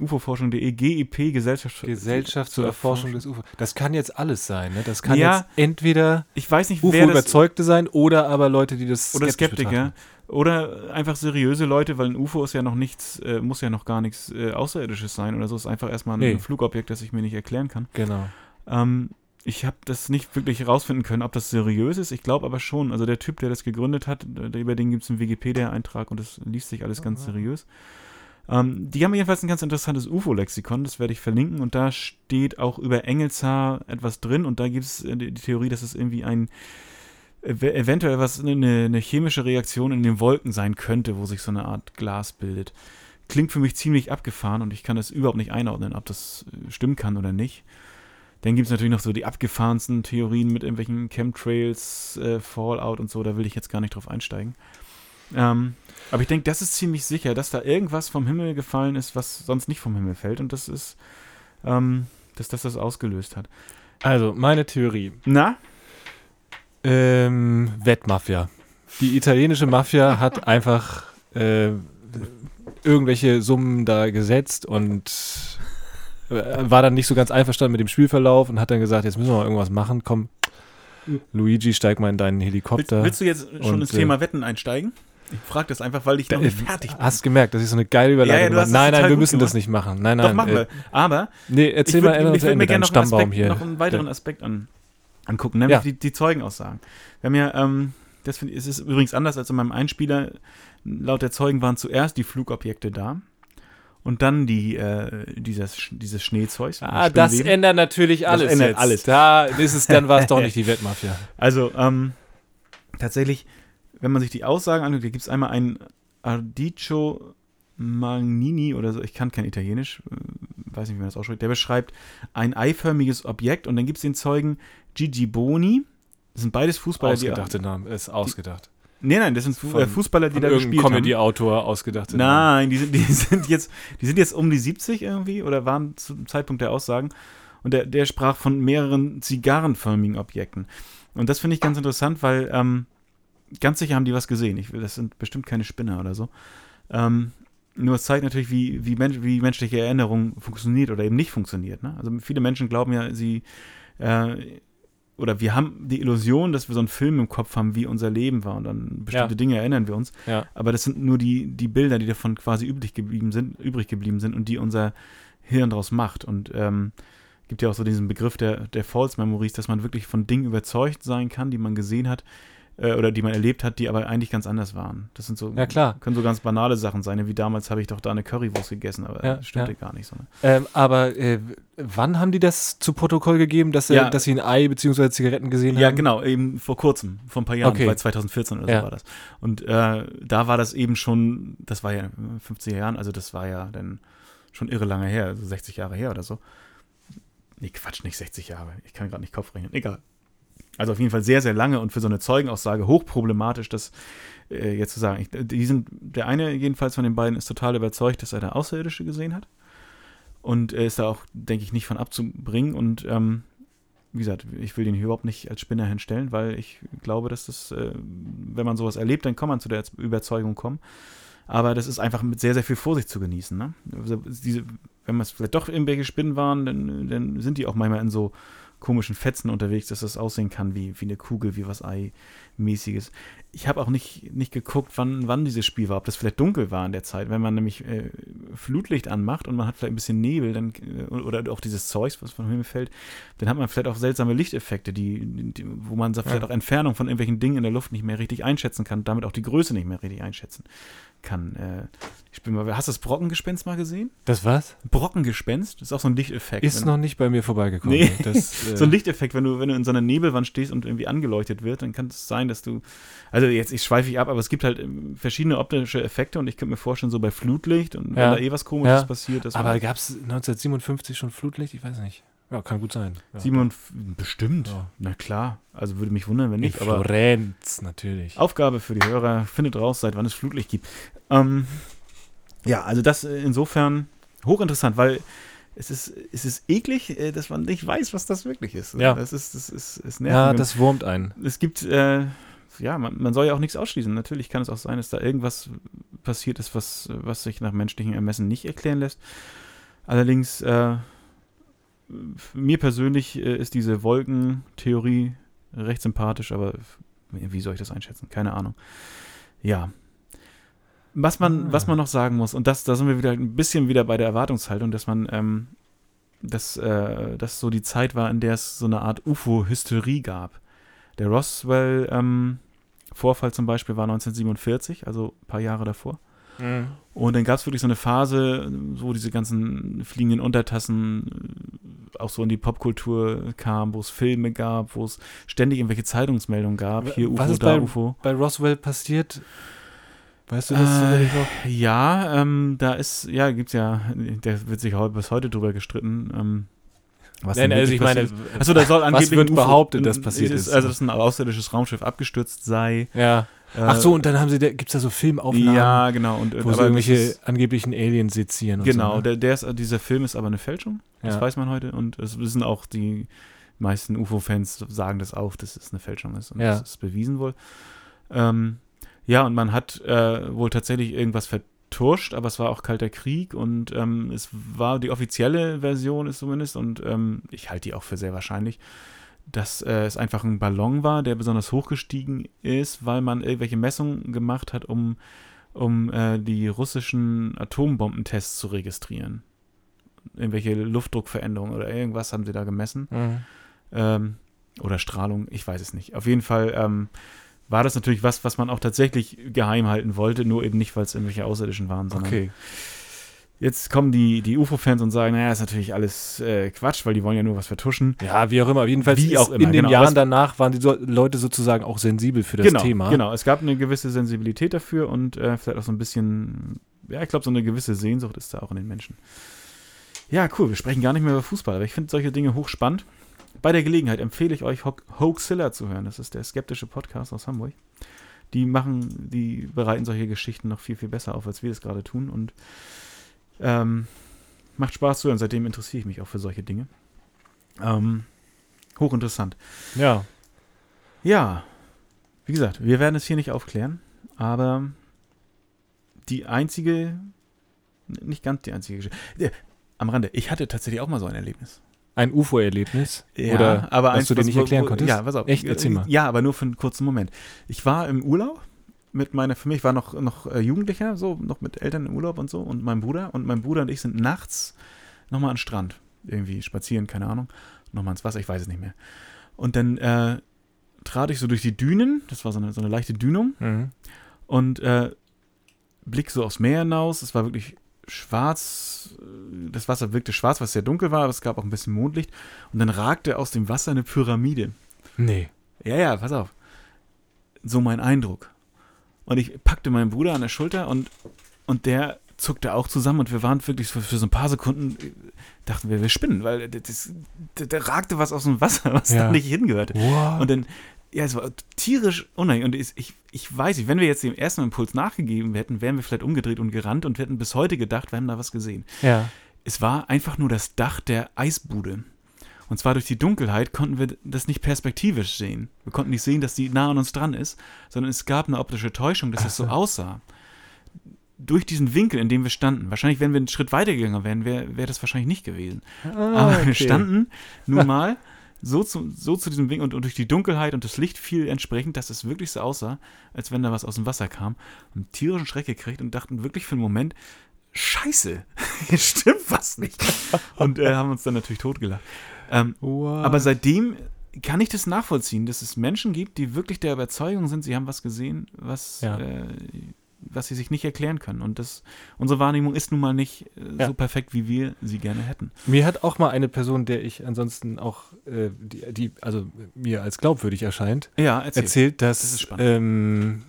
ufoforschung.de, GIP, Gesellschaft, Gesellschaft zur Erforschung des UFO. Das kann jetzt alles sein. Ne? Das kann Ja. jetzt entweder Ich weiß nicht, UFO-Überzeugte sein oder aber Leute, die das oder Skeptiker betrachten. oder einfach seriöse Leute, weil ein UFO ist ja noch nichts, äh, muss ja noch gar nichts äh, Außerirdisches sein oder so. Ist einfach erstmal ein Nee. Flugobjekt, das ich mir nicht erklären kann. Genau. Ähm, ich habe das nicht wirklich herausfinden können, ob das seriös ist. Ich glaube aber schon. Also der Typ, der das gegründet hat, über den gibt es einen Wikipedia-Eintrag und das liest sich alles ganz seriös. Ähm, die haben jedenfalls ein ganz interessantes UFO-Lexikon, das werde ich verlinken. Und da steht auch über Engelshaar etwas drin. Und da gibt es äh, die Theorie, dass es irgendwie ein ev eventuell was eine, eine chemische Reaktion in den Wolken sein könnte, wo sich so eine Art Glas bildet. Klingt für mich ziemlich abgefahren und ich kann das überhaupt nicht einordnen, ob das äh, stimmen kann oder nicht. Dann gibt es natürlich noch so die abgefahrensten Theorien mit irgendwelchen Chemtrails, äh, Fallout und so, da will ich jetzt gar nicht drauf einsteigen. Ähm, aber ich denke, das ist ziemlich sicher, dass da irgendwas vom Himmel gefallen ist, was sonst nicht vom Himmel fällt und das ist, ähm, dass das das ausgelöst hat. Also, meine Theorie. Na? Ähm, Wettmafia. Die italienische Mafia hat einfach äh, irgendwelche Summen da gesetzt und war dann nicht so ganz einverstanden mit dem Spielverlauf und hat dann gesagt, jetzt müssen wir mal irgendwas machen. Komm, Luigi, steig mal in deinen Willst, Helikopter. willst du jetzt schon Und, ins äh, Thema Wetten einsteigen? Ich frage das einfach, weil ich noch nicht fertig bin. Hast gemerkt, das ist so eine geile Ja, ja, Überleitung. hast das nein, nein, wir müssen das gemacht. nicht machen. Nein, nein. Doch, machen äh, wir. Aber Nee, erzähl ich mal würd- Ende ich zu würde mir gerne noch einen, Stammbaum Aspekt, hier. noch einen weiteren Aspekt an, angucken, nämlich Ja. die, die Zeugenaussagen. Wir haben ja, ähm, das finde ich, es ist übrigens anders als in meinem Einspieler. Laut der Zeugen waren zuerst die Flugobjekte da und dann die, äh, dieses, dieses Schneezeugs. Ah, das ändert natürlich Das alles. ändert jetzt. alles. Da ist es, dann war es doch nicht die Wettmafia. Also, ähm, tatsächlich, wenn man sich die Aussagen anguckt, da gibt es einmal einen Ardicio Magnini oder so, ich kann kein Italienisch, äh, weiß nicht, wie man das ausspricht, der beschreibt ein eiförmiges Objekt und dann gibt es den Zeugen Gigi Boni. Das sind beides Fußballer, die. Ausgedachte Name, ist ausgedacht. Nee, nein, das sind Fu Von- äh, Fußballer, die da gespielt haben. Comedy-Autor ausgedachte Name. Nein, die sind, die, sind jetzt, die sind jetzt um die 70 irgendwie oder waren zum Zeitpunkt der Aussagen. Und der, der sprach von mehreren zigarrenförmigen Objekten. Und das finde ich ganz interessant, weil ähm, ganz sicher haben die was gesehen. Ich, will- das sind bestimmt keine Spinner oder so. Ähm, nur es zeigt natürlich, wie, wie, Mensch, wie menschliche Erinnerung funktioniert oder eben nicht funktioniert. Ne? Also viele Menschen glauben ja, sie äh, oder wir haben die Illusion, dass wir so einen Film im Kopf haben, wie unser Leben war und an bestimmte Ja. Dinge erinnern wir uns. Ja. Aber das sind nur die, die Bilder, die davon quasi übrig geblieben sind, übrig geblieben sind und die unser Hirn daraus macht. Und ähm, gibt ja auch so diesen Begriff der, der False Memories, dass man wirklich von Dingen überzeugt sein kann, die man gesehen hat äh, oder die man erlebt hat, die aber eigentlich ganz anders waren. Das sind so, Ja, klar. können so ganz banale Sachen sein, wie damals habe ich doch da eine Currywurst gegessen, aber Ja, das stimmte ja. gar nicht so. Ne? Ähm, aber äh, wann haben die das zu Protokoll gegeben, dass, sie- Ja. dass sie ein Ei bzw. Zigaretten gesehen Ja, haben? genau, eben vor kurzem, vor ein paar Jahren, Okay. bei 2014 oder Ja. so war das. Und äh, da war das eben schon, das war ja in den 50er Jahren, also das war ja dann schon irre lange her, also 60 Jahre her oder so. Nee, Quatsch, nicht 60 Jahre. Ich kann gerade nicht Kopf rechnen. Egal. Also auf jeden Fall sehr, sehr lange und für so eine Zeugenaussage hochproblematisch, das äh, jetzt zu sagen. Ich, die sind, der eine jedenfalls von den beiden ist total überzeugt, dass er da Außerirdische gesehen hat. Und er ist da auch, denke ich, nicht von abzubringen. Und ähm, wie gesagt, ich will den überhaupt nicht als Spinner hinstellen, weil ich glaube, dass das, äh, wenn man sowas erlebt, dann kann man zu der Überzeugung kommen. Aber das ist einfach mit sehr, sehr viel Vorsicht zu genießen. Ne? Also diese, wenn es vielleicht doch irgendwelche Spinnen waren, dann, dann sind die auch manchmal in so komischen Fetzen unterwegs, dass das aussehen kann wie, wie eine Kugel, wie was Ei-mäßiges. Ich habe auch nicht, nicht geguckt, wann, wann dieses Spiel war, ob das vielleicht dunkel war in der Zeit. Wenn man nämlich äh, Flutlicht anmacht und man hat vielleicht ein bisschen Nebel dann, äh, oder auch dieses Zeugs, was vom Himmel fällt, dann hat man vielleicht auch seltsame Lichteffekte, die, die, wo man sagt, vielleicht auch Entfernung von irgendwelchen Dingen in der Luft nicht mehr richtig einschätzen kann, damit auch die Größe nicht mehr richtig einschätzen kann. Äh, ich bin mal, hast du das Brockengespenst mal gesehen? Das was? Brockengespenst, das ist auch so ein Lichteffekt. Ist noch nicht bei mir vorbeigekommen. Nee. Das, äh, so ein Lichteffekt, wenn du, wenn du in so einer Nebelwand stehst und irgendwie angeleuchtet wird, dann kann es sein, dass du, also jetzt, ich schweife ich ab, aber es gibt halt ähm, verschiedene optische Effekte und ich könnte mir vorstellen, so bei Flutlicht und wenn Ja. da eh was komisches Ja. passiert, dass aber gab es 1957 schon Flutlicht? Ich weiß nicht. Ja, kann gut sein. Ja. Simon, bestimmt, Ja. na klar, also würde mich wundern, wenn In nicht, aber Florenz, natürlich. Aufgabe für die Hörer, findet raus, seit wann es Flutlicht gibt. Ähm, ja, also das äh, insofern hochinteressant, weil es ist, es ist eklig, äh, dass man nicht weiß, was das wirklich ist. Ja. Das ist, das ist, es nervt. Ja, das wurmt einen. es gibt, äh, ja, man, man soll ja auch nichts ausschließen. Natürlich kann es auch sein, dass da irgendwas passiert ist, was, was sich nach menschlichem Ermessen nicht erklären lässt. Allerdings, äh, mir persönlich äh, ist diese Wolkentheorie recht sympathisch, aber wie soll ich das einschätzen? Keine Ahnung. Ja. Was man, Ah. was man noch sagen muss, und das, da sind wir wieder ein bisschen wieder bei der Erwartungshaltung, dass man, ähm, dass, äh, dass so die Zeit war, in der es so eine Art UFO-Hysterie gab. Der Roswell-Vorfall zum Beispiel war 1947, also ein paar Jahre davor. Und dann gab es wirklich so eine Phase, wo diese ganzen fliegenden Untertassen äh, auch so in die Popkultur kamen, wo es Filme gab, wo es ständig irgendwelche Zeitungsmeldungen gab. Hier Was UFO, ist da bei- UFO. Bei Roswell passiert, weißt du das? Äh, noch? Ja, ähm, da ist, ja, gibt's ja, der wird sich bis heute drüber gestritten. Ähm, was Nein, denn also ich meine. Achso, da soll was angeblich wird ein UFO behauptet, dass passiert ist, ist? Also, dass ein außerirdisches Raumschiff abgestürzt sei. ja. Äh, Ach so, und dann haben sie, da, gibt es da so Filmaufnahmen, Ja, genau. Und, wo sie irgendwelche ist- angeblichen Aliens sezieren und Genau, so. ne? der, der ist, dieser Film ist aber eine Fälschung. Das Ja. weiß man heute. Und es wissen auch die meisten UFO-Fans, sagen das auch, dass es eine Fälschung ist. Und Ja. das ist bewiesen wohl. Ähm, ja, und man hat äh, wohl tatsächlich irgendwas vertuscht, aber es war auch Kalter Krieg und ähm, es war die offizielle Version ist zumindest und ähm, ich halte die auch für sehr wahrscheinlich, dass äh, es einfach ein Ballon war, der besonders hochgestiegen ist, weil man irgendwelche Messungen gemacht hat, um, um äh, die russischen Atombombentests zu registrieren. Irgendwelche Luftdruckveränderungen oder irgendwas haben sie da gemessen. Mhm. Ähm, oder Strahlung, ich weiß es nicht. Auf jeden Fall ähm, war das natürlich was, was man auch tatsächlich geheim halten wollte, nur eben nicht, weil es irgendwelche Außerirdischen waren, sondern Okay. jetzt kommen die, die UFO-Fans und sagen, naja, ist natürlich alles äh, Quatsch, weil die wollen ja nur was vertuschen. Ja, wie auch immer. Jedenfalls Wie auch immer, in den genau. Jahren danach waren die so Leute sozusagen auch sensibel für das genau, Thema. Genau, es gab eine gewisse Sensibilität dafür und äh, vielleicht auch so ein bisschen, ja, ich glaube, so eine gewisse Sehnsucht ist da auch in den Menschen. Ja, cool, wir sprechen gar nicht mehr über Fußball, aber ich finde solche Dinge hochspannend. Bei der Gelegenheit empfehle ich euch Ho Hoaxilla zu hören. Das ist der skeptische Podcast aus Hamburg. Die machen, die bereiten solche Geschichten noch viel, viel besser auf, als wir es gerade tun und ähm, macht Spaß zu hören. Seitdem interessiere ich mich auch für solche Dinge. Ähm, hochinteressant. Ja. Ja, wie gesagt, wir werden es hier nicht aufklären, aber die einzige, nicht ganz die einzige Geschichte. äh, Am Rande, ich hatte tatsächlich auch mal so ein Erlebnis. Ein UFO-Erlebnis? Ja, Oder aber was eins, du dir was- nicht erklären wo- konntest? Ja, pass auf. Echt? Erzähl mal. Ja, aber nur für einen kurzen Moment. Ich war im Urlaub mit meiner Familie, ich war noch, noch äh, Jugendlicher, so, noch mit Eltern im Urlaub und so und meinem Bruder. Und mein Bruder und ich sind nachts nochmal an den Strand. Irgendwie spazieren, keine Ahnung. Nochmal ins Wasser, ich weiß es nicht mehr. Und dann äh, trat ich so durch die Dünen, das war so eine, so eine leichte Dünung, Mhm. und äh, blick so aufs Meer hinaus. Es war wirklich schwarz. äh, Das Wasser wirkte schwarz, was sehr dunkel war, aber es gab auch ein bisschen Mondlicht. Und dann ragte aus dem Wasser eine Pyramide. Nee. Ja, ja, pass auf. So mein Eindruck. Und ich packte meinen Bruder an der Schulter und, und der zuckte auch zusammen und wir waren wirklich für, für so ein paar Sekunden, äh, dachten wir, wir spinnen, weil das, da, ragte was aus dem Wasser, was Ja. da nicht hingehörte. Wow. Und dann, ja, es war tierisch unangenehm. Und ich, ich, ich weiß nicht, wenn wir jetzt dem ersten Impuls nachgegeben hätten, wären wir vielleicht umgedreht und gerannt und wir hätten bis heute gedacht, wir haben da was gesehen. ja. Es war einfach nur das Dach der Eisbude. Und zwar durch die Dunkelheit konnten wir das nicht perspektivisch sehen. Wir konnten nicht sehen, dass die nah an uns dran ist, sondern es gab eine optische Täuschung, dass es so so. aussah. Durch diesen Winkel, in dem wir standen. Wahrscheinlich, wenn wir einen Schritt weiter gegangen wären, wäre wär das wahrscheinlich nicht gewesen. Ah, Aber okay. wir standen nun mal so zu, so zu diesem Winkel und, und durch die Dunkelheit und das Licht fiel entsprechend, dass es wirklich so aussah, als wenn da was aus dem Wasser kam. Und tierischen Schreck gekriegt und dachten wirklich für einen Moment, Scheiße, hier stimmt was nicht. Und äh, haben uns dann natürlich totgelacht. Ähm, Wow. aber seitdem kann ich das nachvollziehen, dass es Menschen gibt, die wirklich der Überzeugung sind, sie haben was gesehen, was, Ja. äh, was sie sich nicht erklären können. Und das, unsere Wahrnehmung ist nun mal nicht äh, Ja. so perfekt, wie wir sie gerne hätten. Mir hat auch mal eine Person, der ich ansonsten auch, äh, die, die, also mir als glaubwürdig erscheint, Ja, erzähl. erzählt, dass Das ähm,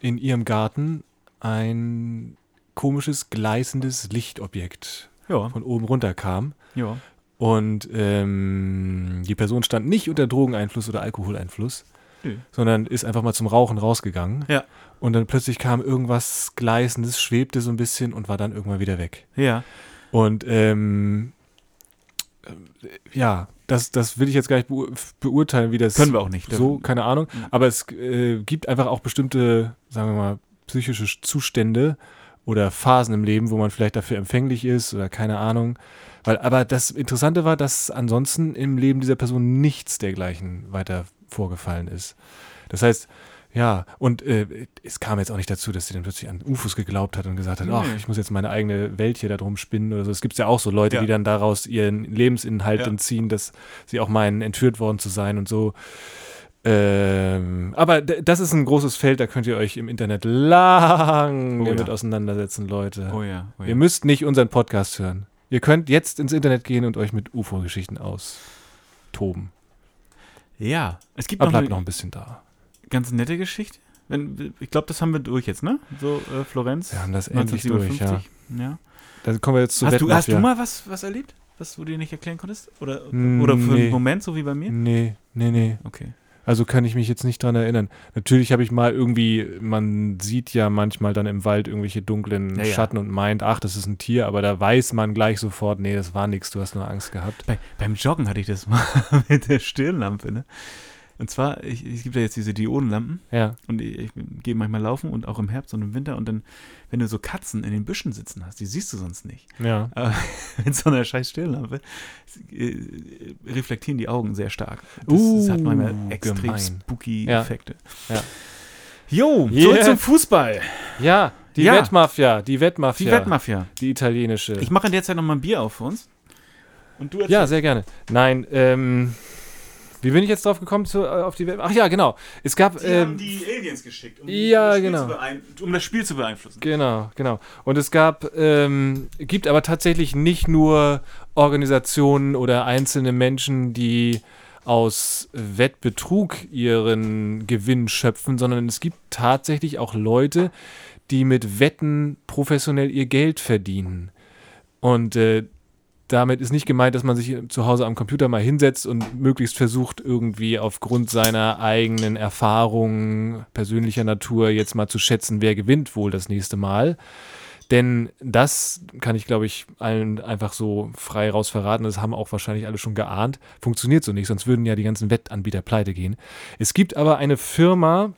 in ihrem Garten ein komisches, gleißendes Lichtobjekt Ja, von oben runter kam. ja. Und ähm, die Person stand nicht unter Drogeneinfluss oder Alkoholeinfluss, Nö. sondern ist einfach mal zum Rauchen rausgegangen. Ja. Und dann plötzlich kam irgendwas Gleißendes, schwebte so ein bisschen und war dann irgendwann wieder weg. Ja, Und ähm, äh, ja, das, das will ich jetzt gar nicht beur beurteilen, wie das können wir auch nicht. so, keine Ahnung. Ja. Aber es äh, gibt einfach auch bestimmte, sagen wir mal, psychische Zustände oder Phasen im Leben, wo man vielleicht dafür empfänglich ist oder keine Ahnung. Weil, aber das Interessante war, dass ansonsten im Leben dieser Person nichts dergleichen weiter vorgefallen ist. Das heißt, ja, und äh, es kam jetzt auch nicht dazu, dass sie dann plötzlich an UFOs geglaubt hat und gesagt hat, Nee. ach, ich muss jetzt meine eigene Welt hier darum spinnen oder so. Es gibt ja auch so Leute, Ja. die dann daraus ihren Lebensinhalt Ja. dann ziehen, dass sie auch meinen, entführt worden zu sein und so. Ähm, aber das ist ein großes Feld, da könnt ihr euch im Internet lang Oh ja. damit auseinandersetzen, Leute. Oh ja, oh ja. Ihr müsst nicht unseren Podcast hören. Ihr könnt jetzt ins Internet gehen und euch mit UFO-Geschichten austoben. Ja, es gibt Aber noch bleibt eine noch ein bisschen da. ganz nette Geschichte. Wenn, ich glaube, das haben wir durch jetzt, ne? So äh, Florenz. Wir haben das endlich durch, ja. 1957. ja. Dann kommen wir jetzt zu Hast, du, hast du mal was, was erlebt, was du dir nicht erklären konntest? Oder, Mm, oder für nee. einen Moment, so wie bei mir? Nee, nee, nee. Okay. Also kann ich mich jetzt nicht dran erinnern. Natürlich habe ich mal irgendwie, man sieht ja manchmal dann im Wald irgendwelche dunklen Ja, ja. Schatten und meint, ach, das ist ein Tier, aber da weiß man gleich sofort, nee, das war nichts, du hast nur Angst gehabt. Bei, beim Joggen hatte ich das mal mit der Stirnlampe, ne? Und zwar, ich, es gibt ja jetzt diese Diodenlampen Ja, und ich, ich gehe manchmal laufen und auch im Herbst und im Winter und dann, wenn du so Katzen in den Büschen sitzen hast, die siehst du sonst nicht. ja. Aber mit so einer scheiß Stirnlampe äh, reflektieren die Augen sehr stark. Das, das hat manchmal Uh, extrem gemein. spooky Ja. Effekte. Ja. Jo, Yeah. zurück zum Fußball. Ja, die Ja. Wettmafia, die Wettmafia. Die Wettmafia. Die italienische. Ich mache in der Zeit noch mal ein Bier auf für uns. Und du ja, sehr gerne. Nein, ähm, wie bin ich jetzt drauf gekommen zu, äh, auf die Welt? Ach ja, genau. Es gab, Die haben ähm, die Aliens geschickt, um, ja, das Spiel genau. um das Spiel zu beeinflussen. Genau, genau. Und es gab, ähm, gibt aber tatsächlich nicht nur Organisationen oder einzelne Menschen, die aus Wettbetrug ihren Gewinn schöpfen, sondern es gibt tatsächlich auch Leute, die mit Wetten professionell ihr Geld verdienen. Und äh, damit ist nicht gemeint, dass man sich zu Hause am Computer mal hinsetzt und möglichst versucht, irgendwie aufgrund seiner eigenen Erfahrungen persönlicher Natur jetzt mal zu schätzen, wer gewinnt wohl das nächste Mal. Denn das kann ich, glaube ich, allen einfach so frei raus verraten. Das haben auch wahrscheinlich alle schon geahnt. Funktioniert so nicht, sonst würden ja die ganzen Wettanbieter pleite gehen. Es gibt aber eine Firma,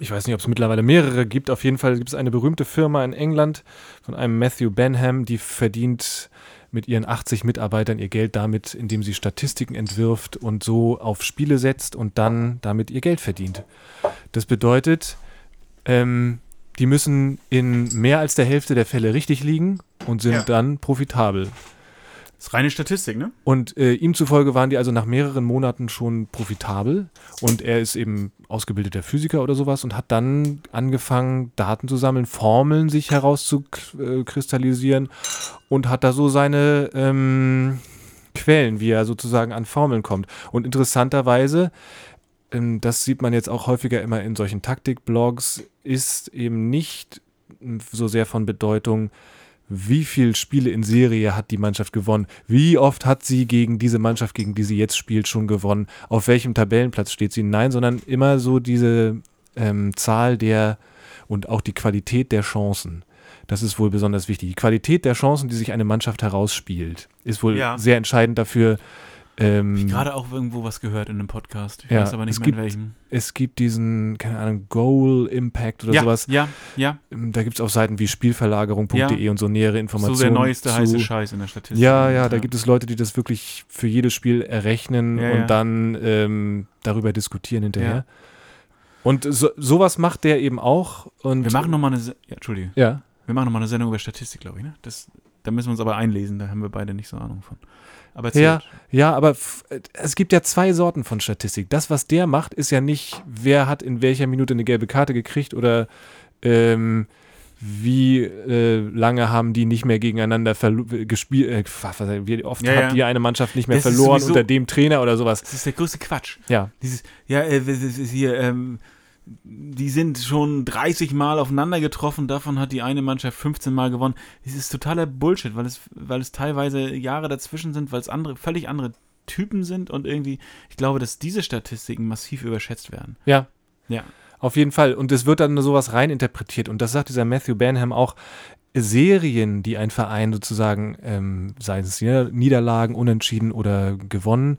ich weiß nicht, ob es mittlerweile mehrere gibt. Auf jeden Fall gibt es eine berühmte Firma in England von einem Matthew Benham, die verdient mit ihren 80 Mitarbeitern ihr Geld damit, indem sie Statistiken entwirft und so auf Spiele setzt und dann damit ihr Geld verdient. Das bedeutet, ähm, die müssen in mehr als der Hälfte der Fälle richtig liegen und sind Ja. dann profitabel. Das ist reine Statistik, ne? Und äh, ihm zufolge waren die also nach mehreren Monaten schon profitabel. Und er ist eben ausgebildeter Physiker oder sowas und hat dann angefangen, Daten zu sammeln, Formeln sich herauszukristallisieren und hat da so seine ähm, Quellen, wie er sozusagen an Formeln kommt. Und interessanterweise, ähm, das sieht man jetzt auch häufiger immer in solchen Taktikblogs, ist eben nicht so sehr von Bedeutung, wie viele Spiele in Serie hat die Mannschaft gewonnen? Wie oft hat sie gegen diese Mannschaft, gegen die sie jetzt spielt, schon gewonnen? Auf welchem Tabellenplatz steht sie? Nein, sondern immer so diese ähm, Zahl der und auch die Qualität der Chancen. Das ist wohl besonders wichtig. Die Qualität der Chancen, die sich eine Mannschaft herausspielt, ist wohl Ja. sehr entscheidend dafür. Ähm, Gerade auch irgendwo was gehört in einem Podcast. Ich Ja, weiß aber nicht es mehr in gibt welchem. es gibt diesen, keine Ahnung, Goal Impact oder ja, sowas. ja, ja. Ähm, Da gibt es auf Seiten wie spielverlagerung.de und so nähere Informationen. So der neueste zu, heiße Scheiß in der Statistik. Ja, ja, da gibt es Leute, die das wirklich für jedes Spiel errechnen Ja, und ja. dann ähm, darüber diskutieren hinterher. Ja. Und so, sowas macht der eben auch. Und Wir machen nochmal eine. Se ja, Entschuldige. ja, Wir machen nochmal eine Sendung über Statistik, glaube ich, ne? Das, da müssen wir uns aber einlesen, da haben wir beide nicht so Ahnung von. Aber. Ja, ja, aber es gibt ja zwei Sorten von Statistik. Das, was der macht, ist ja nicht, wer hat in welcher Minute eine gelbe Karte gekriegt oder ähm, wie äh, lange haben die nicht mehr gegeneinander gespielt, äh, wie oft Ja, hat ja. die eine Mannschaft nicht mehr Das verloren sowieso- unter dem Trainer oder sowas. Das ist der größte Quatsch. Ja, Dieses, ja, äh, das ist hier, ähm, die sind schon 30 Mal aufeinander getroffen, davon hat die eine Mannschaft 15 Mal gewonnen. Das ist totaler Bullshit, weil es, weil es teilweise Jahre dazwischen sind, weil es andere, völlig andere Typen sind und irgendwie, ich glaube, dass diese Statistiken massiv überschätzt werden. ja, Ja. Auf jeden Fall. Und es wird dann sowas reininterpretiert. Und das sagt dieser Matthew Banham auch. Serien, die ein Verein sozusagen, ähm, seien es Nieder- Niederlagen, Unentschieden oder gewonnen,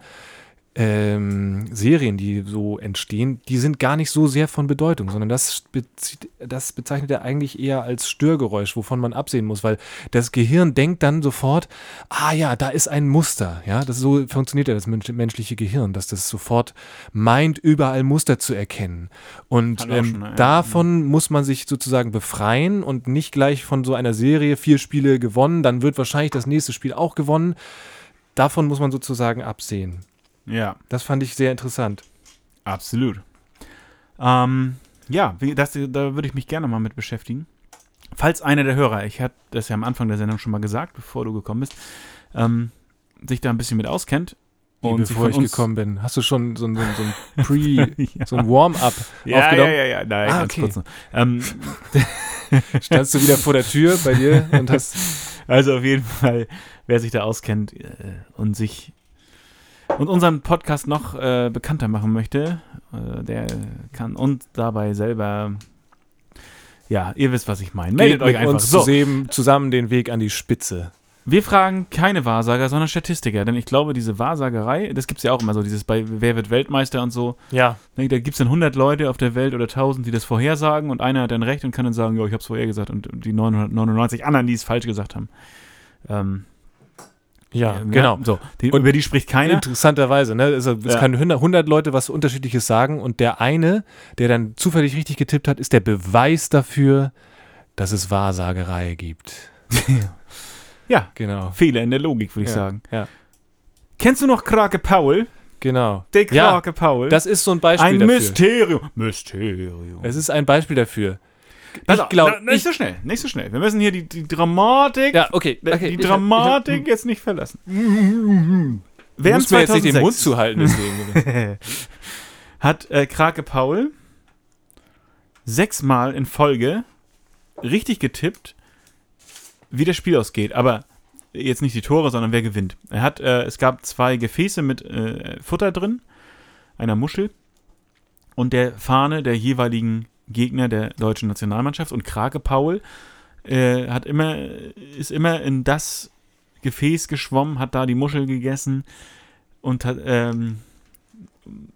ähm, Serien, die so entstehen, die sind gar nicht so sehr von Bedeutung, sondern das, bezieht, das bezeichnet er eigentlich eher als Störgeräusch, wovon man absehen muss, weil das Gehirn denkt dann sofort, ah ja, da ist ein Muster, ja, das so funktioniert ja das menschliche Gehirn, dass das sofort meint, überall Muster zu erkennen. Und ähm, schon, ja. davon muss man sich sozusagen befreien und nicht gleich von so einer Serie vier Spiele gewonnen, dann wird wahrscheinlich das nächste Spiel auch gewonnen. Davon muss man sozusagen absehen. Ja. Das fand ich sehr interessant. Absolut. Ähm, ja, das, da würde ich mich gerne mal mit beschäftigen. Falls einer der Hörer, ich hatte das ja am Anfang der Sendung schon mal gesagt, bevor du gekommen bist, ähm, sich da ein bisschen mit auskennt. Und bevor ich gekommen bin, hast du schon so, so, so ein Pre, ja. so ein Warm-up ja, aufgenommen? Ja, ja, ja, nein, ah, ganz okay. kurz noch. Ähm, Standst du wieder vor der Tür bei dir und hast. Also auf jeden Fall, wer sich da auskennt äh, und sich und unseren Podcast noch äh, bekannter machen möchte, äh, der kann und dabei selber, ja, ihr wisst, was ich meine. Meldet euch einfach. Uns so. zusammen den Weg an die Spitze. Wir fragen keine Wahrsager, sondern Statistiker, denn ich glaube, diese Wahrsagerei, das gibt es ja auch immer so, dieses bei Wer wird Weltmeister und so. Ja. Da gibt es dann 100 Leute auf der Welt oder 1000, die das vorhersagen und einer hat dann recht und kann dann sagen, ja, ich habe es vorhergesagt und die 999 anderen, die es falsch gesagt haben. Ähm, ja, ja, genau. So, die, und über die spricht keiner. Interessanterweise, ne? Also, es ja. können 100 Leute was Unterschiedliches sagen und der eine, der dann zufällig richtig getippt hat, ist der Beweis dafür, dass es Wahrsagerei gibt. ja, genau. Fehler in der Logik, würde ich ja. sagen. Ja. Kennst du noch Krake Paul? Genau. Der Krake Paul. Das ist so ein Beispiel ein dafür. Ein Mysterium. Mysterium. Es ist ein Beispiel dafür. Ich glaube. Nicht so schnell, nicht so schnell. Wir müssen hier die, die Dramatik. Ja, okay. okay. Die Dramatik ich, ich, jetzt nicht verlassen. Wer muss mir jetzt nicht den Mund zuhalten, deswegen. hat äh, Krake Paul sechsmal in Folge richtig getippt, wie das Spiel ausgeht. Aber jetzt nicht die Tore, sondern wer gewinnt. Er hat, äh, es gab zwei Gefäße mit äh, Futter drin, einer Muschel und der Fahne der jeweiligen Gegner der deutschen Nationalmannschaft. Und Krake Paul äh, hat immer, ist immer in das Gefäß geschwommen, hat da die Muschel gegessen und hat, ähm,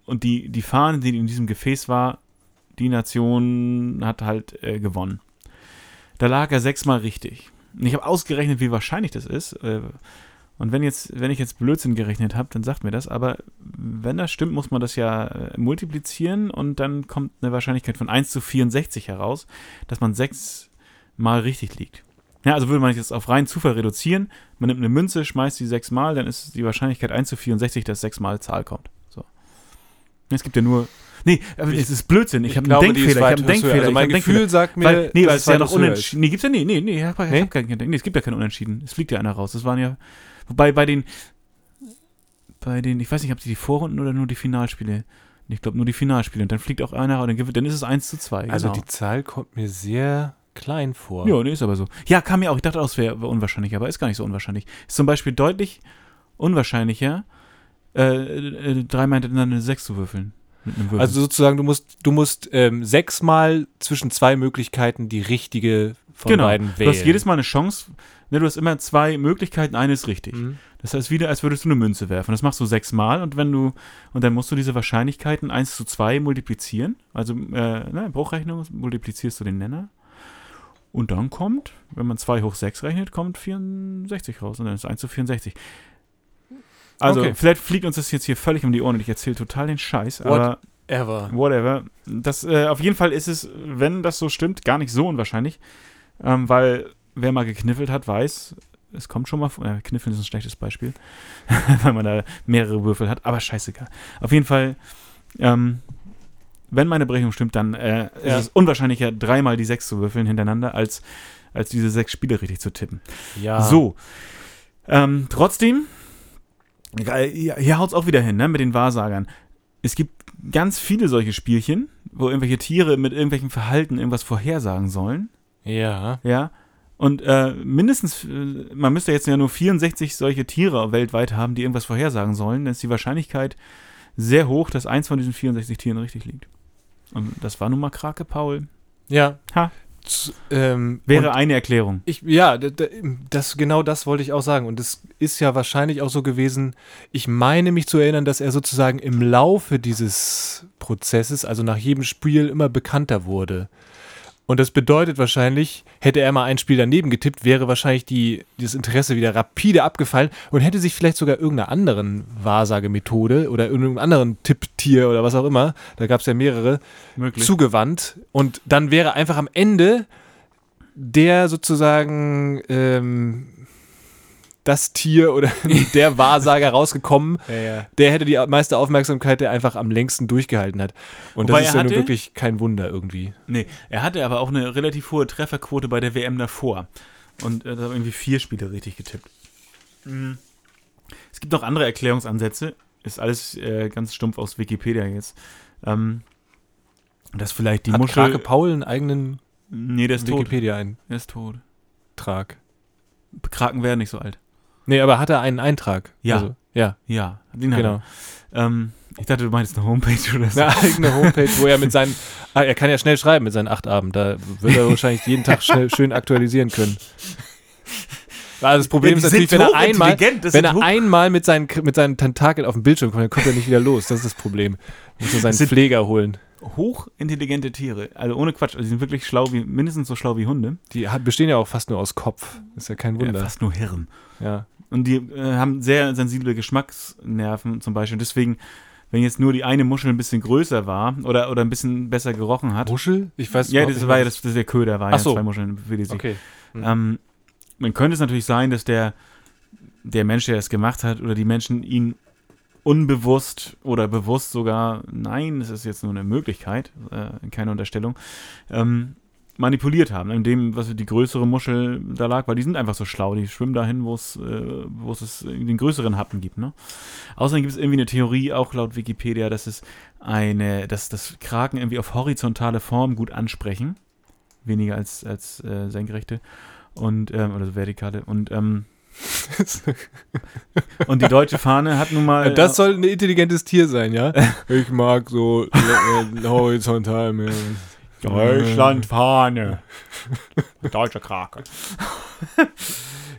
und die, die Fahne, die in diesem Gefäß war, die Nation hat halt äh, gewonnen. Da lag er sechsmal richtig. Und ich habe ausgerechnet, wie wahrscheinlich das ist. Äh, und wenn jetzt, wenn ich jetzt Blödsinn gerechnet habe, dann sagt mir das. Aber wenn das stimmt, muss man das ja äh, multiplizieren und dann kommt eine Wahrscheinlichkeit von 1 zu 64 heraus, dass man sechs Mal richtig liegt. Ja, also würde man jetzt auf reinen Zufall reduzieren. Man nimmt eine Münze, schmeißt die sechs Mal, dann ist die Wahrscheinlichkeit 1 zu 64, dass sechs Mal Zahl kommt. So. Es gibt ja nur Nee, aber es ist Blödsinn. Ich, ich habe einen Denkfehler. Ich habe einen Denkfehler. Also mein Gefühl Denkfehler. sagt mir, weil, nee, weil es ja noch unentschieden. Nee, gibt's ja nee, nee, nee, ich hab, nee? Hab kein, nee, es gibt ja keinen Unentschieden. Es fliegt ja einer raus. Das waren ja Wobei bei den, bei den, ich weiß nicht, ob die die Vorrunden oder nur die Finalspiele. Ich glaube nur die Finalspiele. Und dann fliegt auch einer und dann, dann ist es 1 zu 2. Also genau. die Zahl kommt mir sehr klein vor. Ja, nee, ist aber so. Ja, kam mir auch. Ich dachte auch, es wäre unwahrscheinlich, aber ist gar nicht so unwahrscheinlich. Ist zum Beispiel deutlich unwahrscheinlicher, äh, äh, dreimal hintereinander eine 6 zu würfeln. Also sozusagen, du musst, du musst ähm, sechsmal zwischen zwei Möglichkeiten die richtige von genau. beiden wählen. Du hast jedes Mal eine Chance, ne, du hast immer zwei Möglichkeiten, eine ist richtig. Mhm. Das heißt wieder, als würdest du eine Münze werfen. Das machst du sechsmal und wenn du, und dann musst du diese Wahrscheinlichkeiten 1 zu 2 multiplizieren. Also äh, ne, Bruchrechnung multiplizierst du den Nenner. Und dann kommt, wenn man 2 hoch 6 rechnet, kommt 64 raus. Und dann ist 1 zu 64. Also, okay. vielleicht fliegt uns das jetzt hier völlig um die Ohren und ich erzähle total den Scheiß, aber. Whatever. Whatever. Das, äh, auf jeden Fall ist es, wenn das so stimmt, gar nicht so unwahrscheinlich. Ähm, weil wer mal gekniffelt hat, weiß, es kommt schon mal vor. Äh, Kniffeln ist ein schlechtes Beispiel, weil man da mehrere Würfel hat, aber scheißegal. Auf jeden Fall, ähm, wenn meine Berechnung stimmt, dann äh, ja. ist es unwahrscheinlicher, dreimal die sechs zu würfeln hintereinander, als, als diese sechs Spiele richtig zu tippen. Ja. So. Ähm, trotzdem, hier, hier haut es auch wieder hin, ne, mit den Wahrsagern. Es gibt ganz viele solche Spielchen, wo irgendwelche Tiere mit irgendwelchem Verhalten irgendwas vorhersagen sollen. Ja. Ja. Und äh, mindestens, äh, man müsste jetzt ja nur 64 solche Tiere weltweit haben, die irgendwas vorhersagen sollen. Dann ist die Wahrscheinlichkeit sehr hoch, dass eins von diesen 64 Tieren richtig liegt. Und das war nun mal Krake Paul. Ja. Ha. Ähm, Wäre eine Erklärung. ich, ja, das, genau das wollte ich auch sagen. Und es ist ja wahrscheinlich auch so gewesen, ich meine mich zu erinnern, dass er sozusagen im Laufe dieses Prozesses, also nach jedem Spiel, immer bekannter wurde. Und das bedeutet wahrscheinlich, hätte er mal ein Spiel daneben getippt, wäre wahrscheinlich die, das Interesse wieder rapide abgefallen und hätte sich vielleicht sogar irgendeiner anderen Wahrsagemethode oder irgendeinem anderen Tipptier oder was auch immer, da gab es ja mehrere, Möglich. zugewandt. Und dann wäre einfach am Ende der sozusagen ähm, das Tier oder der Wahrsager rausgekommen, ja, ja. der hätte die meiste Aufmerksamkeit, der einfach am längsten durchgehalten hat. Und Wobei das ist ja nun wirklich kein Wunder irgendwie. Nee, er hatte aber auch eine relativ hohe Trefferquote bei der WM davor. Und äh, da haben irgendwie vier Spiele richtig getippt. Mhm. Es gibt noch andere Erklärungsansätze. Ist alles äh, ganz stumpf aus Wikipedia jetzt. Ähm, dass vielleicht die Hat Muschel. Krake Paul einen eigenen nee, der ist tot. Wikipedia-Eintrag? Der ist tot. Kraken werden nicht so alt. Nee, aber hat er einen Eintrag? Ja. Also, ja, Ja, den genau. Ähm, ich dachte, du meinst eine Homepage oder so. Eine eigene Homepage, wo er mit seinen, ah, er kann ja schnell schreiben mit seinen acht Abend, da wird er wahrscheinlich jeden Tag schnell, schön aktualisieren können. Also das Problem Ja, ist natürlich, wenn er einmal, wenn er einmal mit seinen, mit seinen Tentakeln auf dem Bildschirm kommt, dann kommt er nicht wieder los. Das ist das Problem. Muss er seinen Pfleger holen. Hochintelligente Tiere. Also ohne Quatsch. Also die sind wirklich schlau wie, mindestens so schlau wie Hunde. Die hat- bestehen ja auch fast nur aus Kopf. Ist ja kein Ja, Wunder. fast nur Hirn. Ja. Und die äh, haben sehr sensible Geschmacksnerven zum Beispiel. Deswegen, wenn jetzt nur die eine Muschel ein bisschen größer war oder, oder ein bisschen besser gerochen hat. Muschel? Ich weiß Ja, das nicht, war ja das, das der Köder, war Ach ja so. zwei Muscheln für die. Okay. Ähm, man könnte es natürlich sein, dass der, der Mensch, der das gemacht hat, oder die Menschen ihn unbewusst oder bewusst sogar, nein, das ist jetzt nur eine Möglichkeit, äh, keine Unterstellung, ähm, manipuliert haben, indem was die größere Muschel da lag, weil die sind einfach so schlau, die schwimmen dahin, wo es, äh, wo es den größeren Happen gibt. Ne? Außerdem gibt es irgendwie eine Theorie, auch laut Wikipedia, dass es eine, dass das Kraken irgendwie auf horizontale Form gut ansprechen, weniger als, als äh, senkrechte und ähm, oder so vertikale und ähm, und die deutsche Fahne hat nun mal Das soll ein intelligentes Tier sein, ja? Ich mag so äh, horizontal mehr. Deutschlandfahne. Deutsche Krake.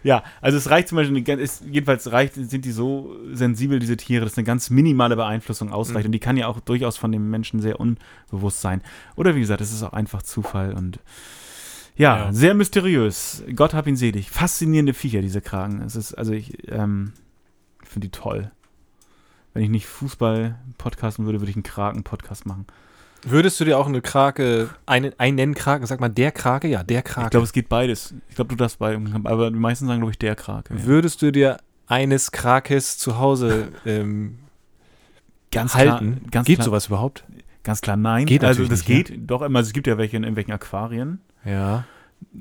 ja, also es reicht zum Beispiel, ist, jedenfalls reicht, sind die so sensibel, diese Tiere, dass eine ganz minimale Beeinflussung ausreicht. Mhm. Und die kann ja auch durchaus von dem Menschen sehr unbewusst sein. Oder wie gesagt, es ist auch einfach Zufall und ja, Ja. sehr mysteriös. Gott hab ihn selig. Faszinierende Viecher, diese Kragen. Es ist, also ich ähm, finde die toll. Wenn ich nicht Fußball podcasten würde, würde ich einen Kraken-Podcast machen. Würdest du dir auch eine Krake, einen, einen Kraken, sag mal der Krake? Ja, der Krake. Ich glaube, es geht beides. Ich glaube, du darfst beide. Aber die meisten sagen, glaube ich, der Krake. Ja. Würdest du dir eines Krakes zu Hause ähm, Ganz halten? Klar, ganz Geht klar, sowas überhaupt? Ganz klar, nein. Geht also das nicht, geht doch immer. Also es gibt ja welche in irgendwelchen Aquarien. Ja.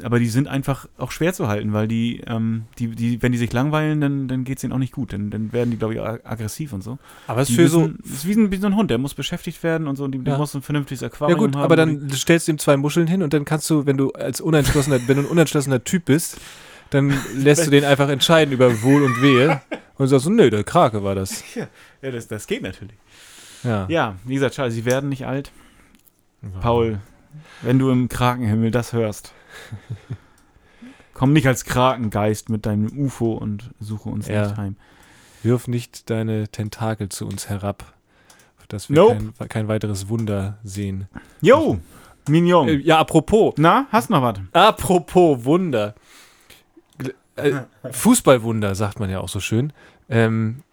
Aber die sind einfach auch schwer zu halten, weil die, ähm, die, die wenn die sich langweilen, dann, dann geht es ihnen auch nicht gut. Dann, dann werden die, glaube ich, ag- aggressiv und so. Aber es ist für so. müssen- das ist wie, ein, wie so ein Hund, der muss beschäftigt werden und so. Und die, Ja. der muss ein vernünftiges Ja Aquarium gut, haben. aber dann stellst du ihm zwei Muscheln hin und dann kannst du, wenn du als unentschlossener, wenn du ein unentschlossener Typ bist, dann lässt du den einfach entscheiden über Wohl und Wehe und sagst so, nö, der Krake war das. Ja, das, das geht natürlich. Ja. Ja, wie gesagt, schade, sie werden nicht alt. Paul, wenn du im Krakenhimmel das hörst, komm nicht als Krakengeist mit deinem UFO und suche uns Ja. nicht heim. Wirf nicht deine Tentakel zu uns herab, dass wir Nope. kein, kein weiteres Wunder sehen. Yo, Mignon. Äh, ja, apropos. Na, hast noch was? Apropos Wunder. Äh, Fußballwunder, sagt man ja auch so schön. Ähm,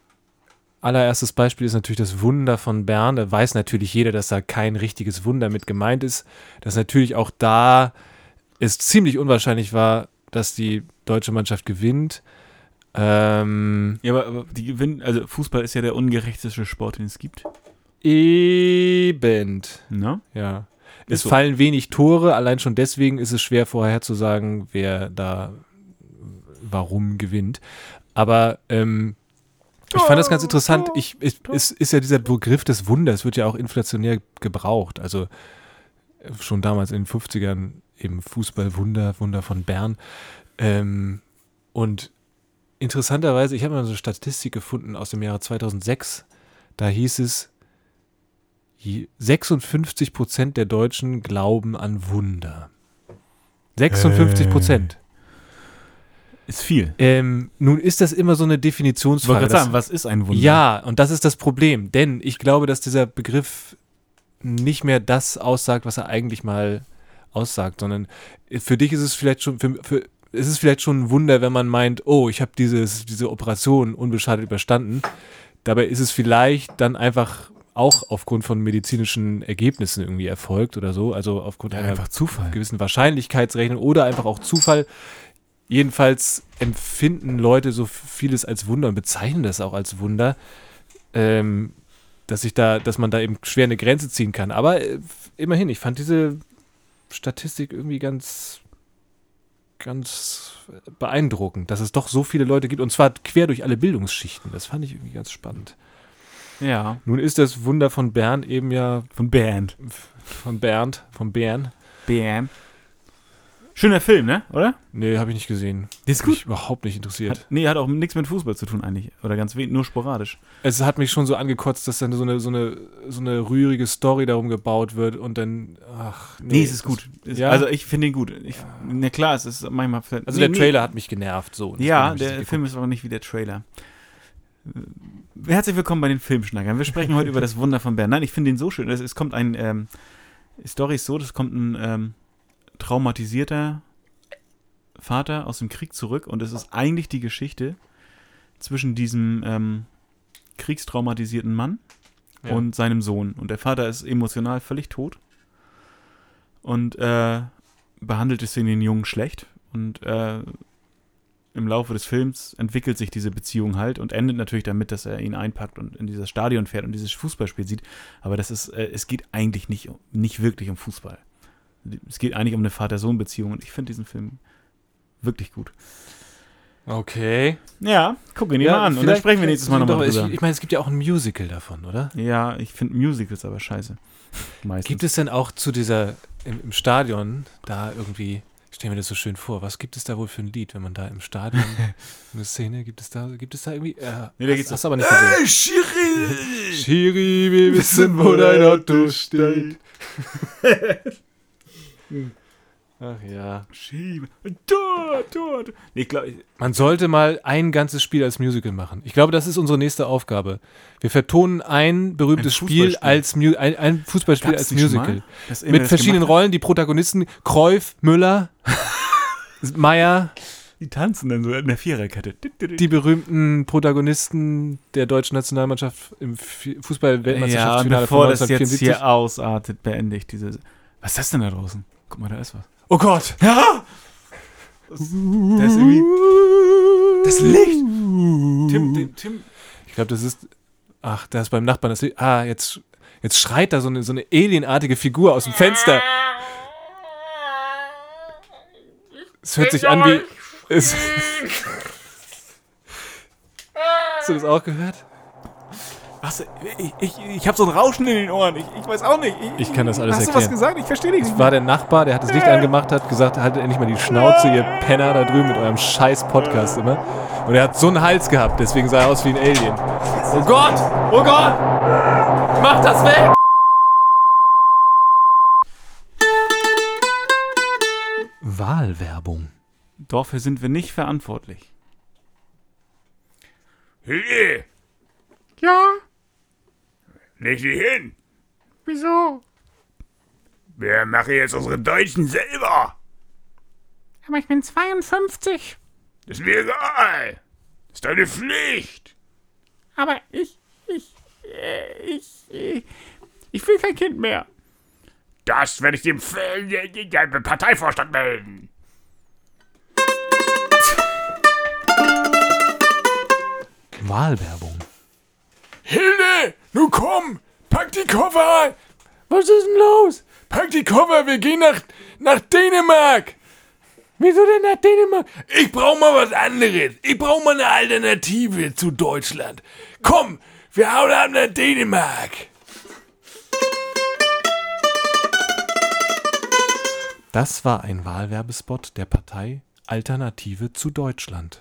allererstes Beispiel ist natürlich das Wunder von Bern. Da weiß natürlich jeder, dass da kein richtiges Wunder mit gemeint ist. Dass natürlich auch da es ziemlich unwahrscheinlich war, dass die deutsche Mannschaft gewinnt. Ähm, Ja, aber, aber die gewinnen, also Fußball ist ja der ungerechteste Sport, den es gibt. eben. Ne? Ja. Ist Es so. fallen wenig Tore, allein schon deswegen ist es schwer vorherzusagen, wer da warum gewinnt. Aber ähm, ich fand das ganz interessant. Ich, ich, es ist ja dieser Begriff des Wunders, wird ja auch inflationär gebraucht. Also äh, schon damals in den 50ern eben Fußballwunder, Wunder von Bern. Ähm, und interessanterweise, ich habe mal so eine Statistik gefunden aus dem Jahre 2006. Da hieß es, je- 56 Prozent der Deutschen glauben an Wunder. 56 Prozent. Ist viel. Ähm, nun ist das immer so eine Ich wollte Definitionsfrage. gerade Das- sagen, was ist ein Wunder? Ja, und das ist das Problem, denn ich glaube, dass dieser Begriff nicht mehr das aussagt, was er eigentlich mal aussagt, sondern für dich ist es vielleicht schon, für, für, es ist vielleicht schon ein Wunder, wenn man meint, oh, ich habe diese Operation unbeschadet überstanden. Dabei ist es vielleicht dann einfach auch aufgrund von medizinischen Ergebnissen irgendwie erfolgt oder so, also aufgrund Ja, einer Zufall. gewissen Wahrscheinlichkeitsrechnung oder einfach auch Zufall. Jedenfalls empfinden Leute so vieles als Wunder und bezeichnen das auch als Wunder, ähm, dass ich da, dass man da eben schwer eine Grenze ziehen kann. Aber äh, immerhin, ich fand diese Statistik irgendwie ganz, ganz beeindruckend, dass es doch so viele Leute gibt und zwar quer durch alle Bildungsschichten. Das fand ich irgendwie ganz spannend. Ja. Nun ist das Wunder von Bern eben ja Von Bernd. von Bernd, von Bern. Bam. Schöner Film, ne? Oder? Nee, habe ich nicht gesehen. Der ist Hat mich überhaupt nicht interessiert. Hat, nee, hat auch nichts mit Fußball zu tun eigentlich. Oder ganz wenig, nur sporadisch. Es hat mich schon so angekotzt, dass dann so eine, so eine, so eine rührige Story darum gebaut wird und dann, ach, Nee, es ist gut. Ist, Ja? Also ich finde ihn gut. Ich, na klar, es ist manchmal. vielleicht- Also nee, der nee. Trailer hat mich genervt, so. Ja, das der. Film ist aber nicht wie der Trailer. Herzlich willkommen bei den Filmschnackern. Wir sprechen heute über das Wunder von Bern. Nein, ich finde ihn so schön. Es, es kommt ein, ähm, die Story ist so, es kommt ein ähm, traumatisierter Vater aus dem Krieg zurück und es ist eigentlich die Geschichte zwischen diesem ähm, kriegstraumatisierten Mann Ja. und seinem Sohn. Und der Vater ist emotional völlig tot und äh, behandelt es den Jungen schlecht. Und äh, im Laufe des Films entwickelt sich diese Beziehung halt und endet natürlich damit, dass er ihn einpackt und in dieses Stadion fährt und dieses Fußballspiel sieht. Aber das ist, äh, es geht eigentlich nicht, nicht wirklich um Fußball. Es geht eigentlich um eine Vater-Sohn-Beziehung und ich finde diesen Film wirklich gut. Okay. Ja, guck ihn dir mal an und dann sprechen wir nächstes Mal nochmal Ich, drüber. ich meine, es gibt ja auch ein Musical davon, oder? Ja, ich finde Musicals aber scheiße. Meistens. Gibt es denn auch zu dieser, im, im Stadion, da irgendwie, ich stelle mir das so schön vor, was gibt es da wohl für ein Lied, wenn man da im Stadion, eine Szene, gibt es da, gibt es da irgendwie, äh, Nee, da hast, hast du aber nicht gesehen. Schiri! Schiri, wir wissen, wo dein Auto steht. Ach ja. Schiebe. Dort, dort. Nee, ich glaube, Man sollte mal ein ganzes Spiel als Musical machen. Ich glaube, das ist unsere nächste Aufgabe. Wir vertonen ein berühmtes Ein Spiel als Mu ein, ein Fußballspiel Gab's als Musical. Mit verschiedenen? Rollen, die Protagonisten Kreuf, Müller, Meier, Die tanzen dann so in der Viererkette. die berühmten Protagonisten der deutschen Nationalmannschaft im F- ja, Fußball-Weltmeisterschaftsfinale bevor das jetzt 1974. hier ausartet, beende ich diese. Was ist das denn da draußen? Guck mal, da ist was. Oh Gott! Ja! Das, das ist irgendwie. Das Licht! Tim, Tim, Tim. Ich glaube, das ist. Ach, da ist beim Nachbarn das Licht. Ah, jetzt, jetzt schreit da so eine, so eine alienartige Figur aus dem Fenster. Es hört sich an wie. Es, hast du das auch gehört? Was? Ich, ich, ich habe so ein Rauschen in den Ohren. Ich, ich weiß auch nicht. Ich kann das alles Hast du was erklären. gesagt? Ich verstehe dich Es nicht. war der Nachbar, der hat das Licht angemacht, hat gesagt, haltet endlich mal die Schnauze, ihr Penner da drüben mit eurem scheiß Podcast immer. Und er hat so einen Hals gehabt, deswegen sah er aus wie ein Alien. Oh Gott! Oh Gott! Mach das weg! Wahlwerbung. Dafür sind wir nicht verantwortlich. Hilde, Ja? Leg dich hin. Wieso? Wir machen jetzt unsere Deutschen selber. Aber ich bin 52. Ist mir egal. Ist deine Pflicht. Aber ich, ich, äh, ich, äh, ich will kein Kind mehr. Das werde ich dem Parteivorstand melden. Wahlwerbung. Hilde, nun komm, pack die Koffer. Was ist denn los? Pack die Koffer, wir gehen nach, nach Dänemark. Wieso denn nach Dänemark? Ich brauch mal was anderes. Ich brauch mal eine Alternative zu Deutschland. Komm, wir hauen ab nach Dänemark. Das war ein Wahlwerbespot der Partei Alternative zu Deutschland.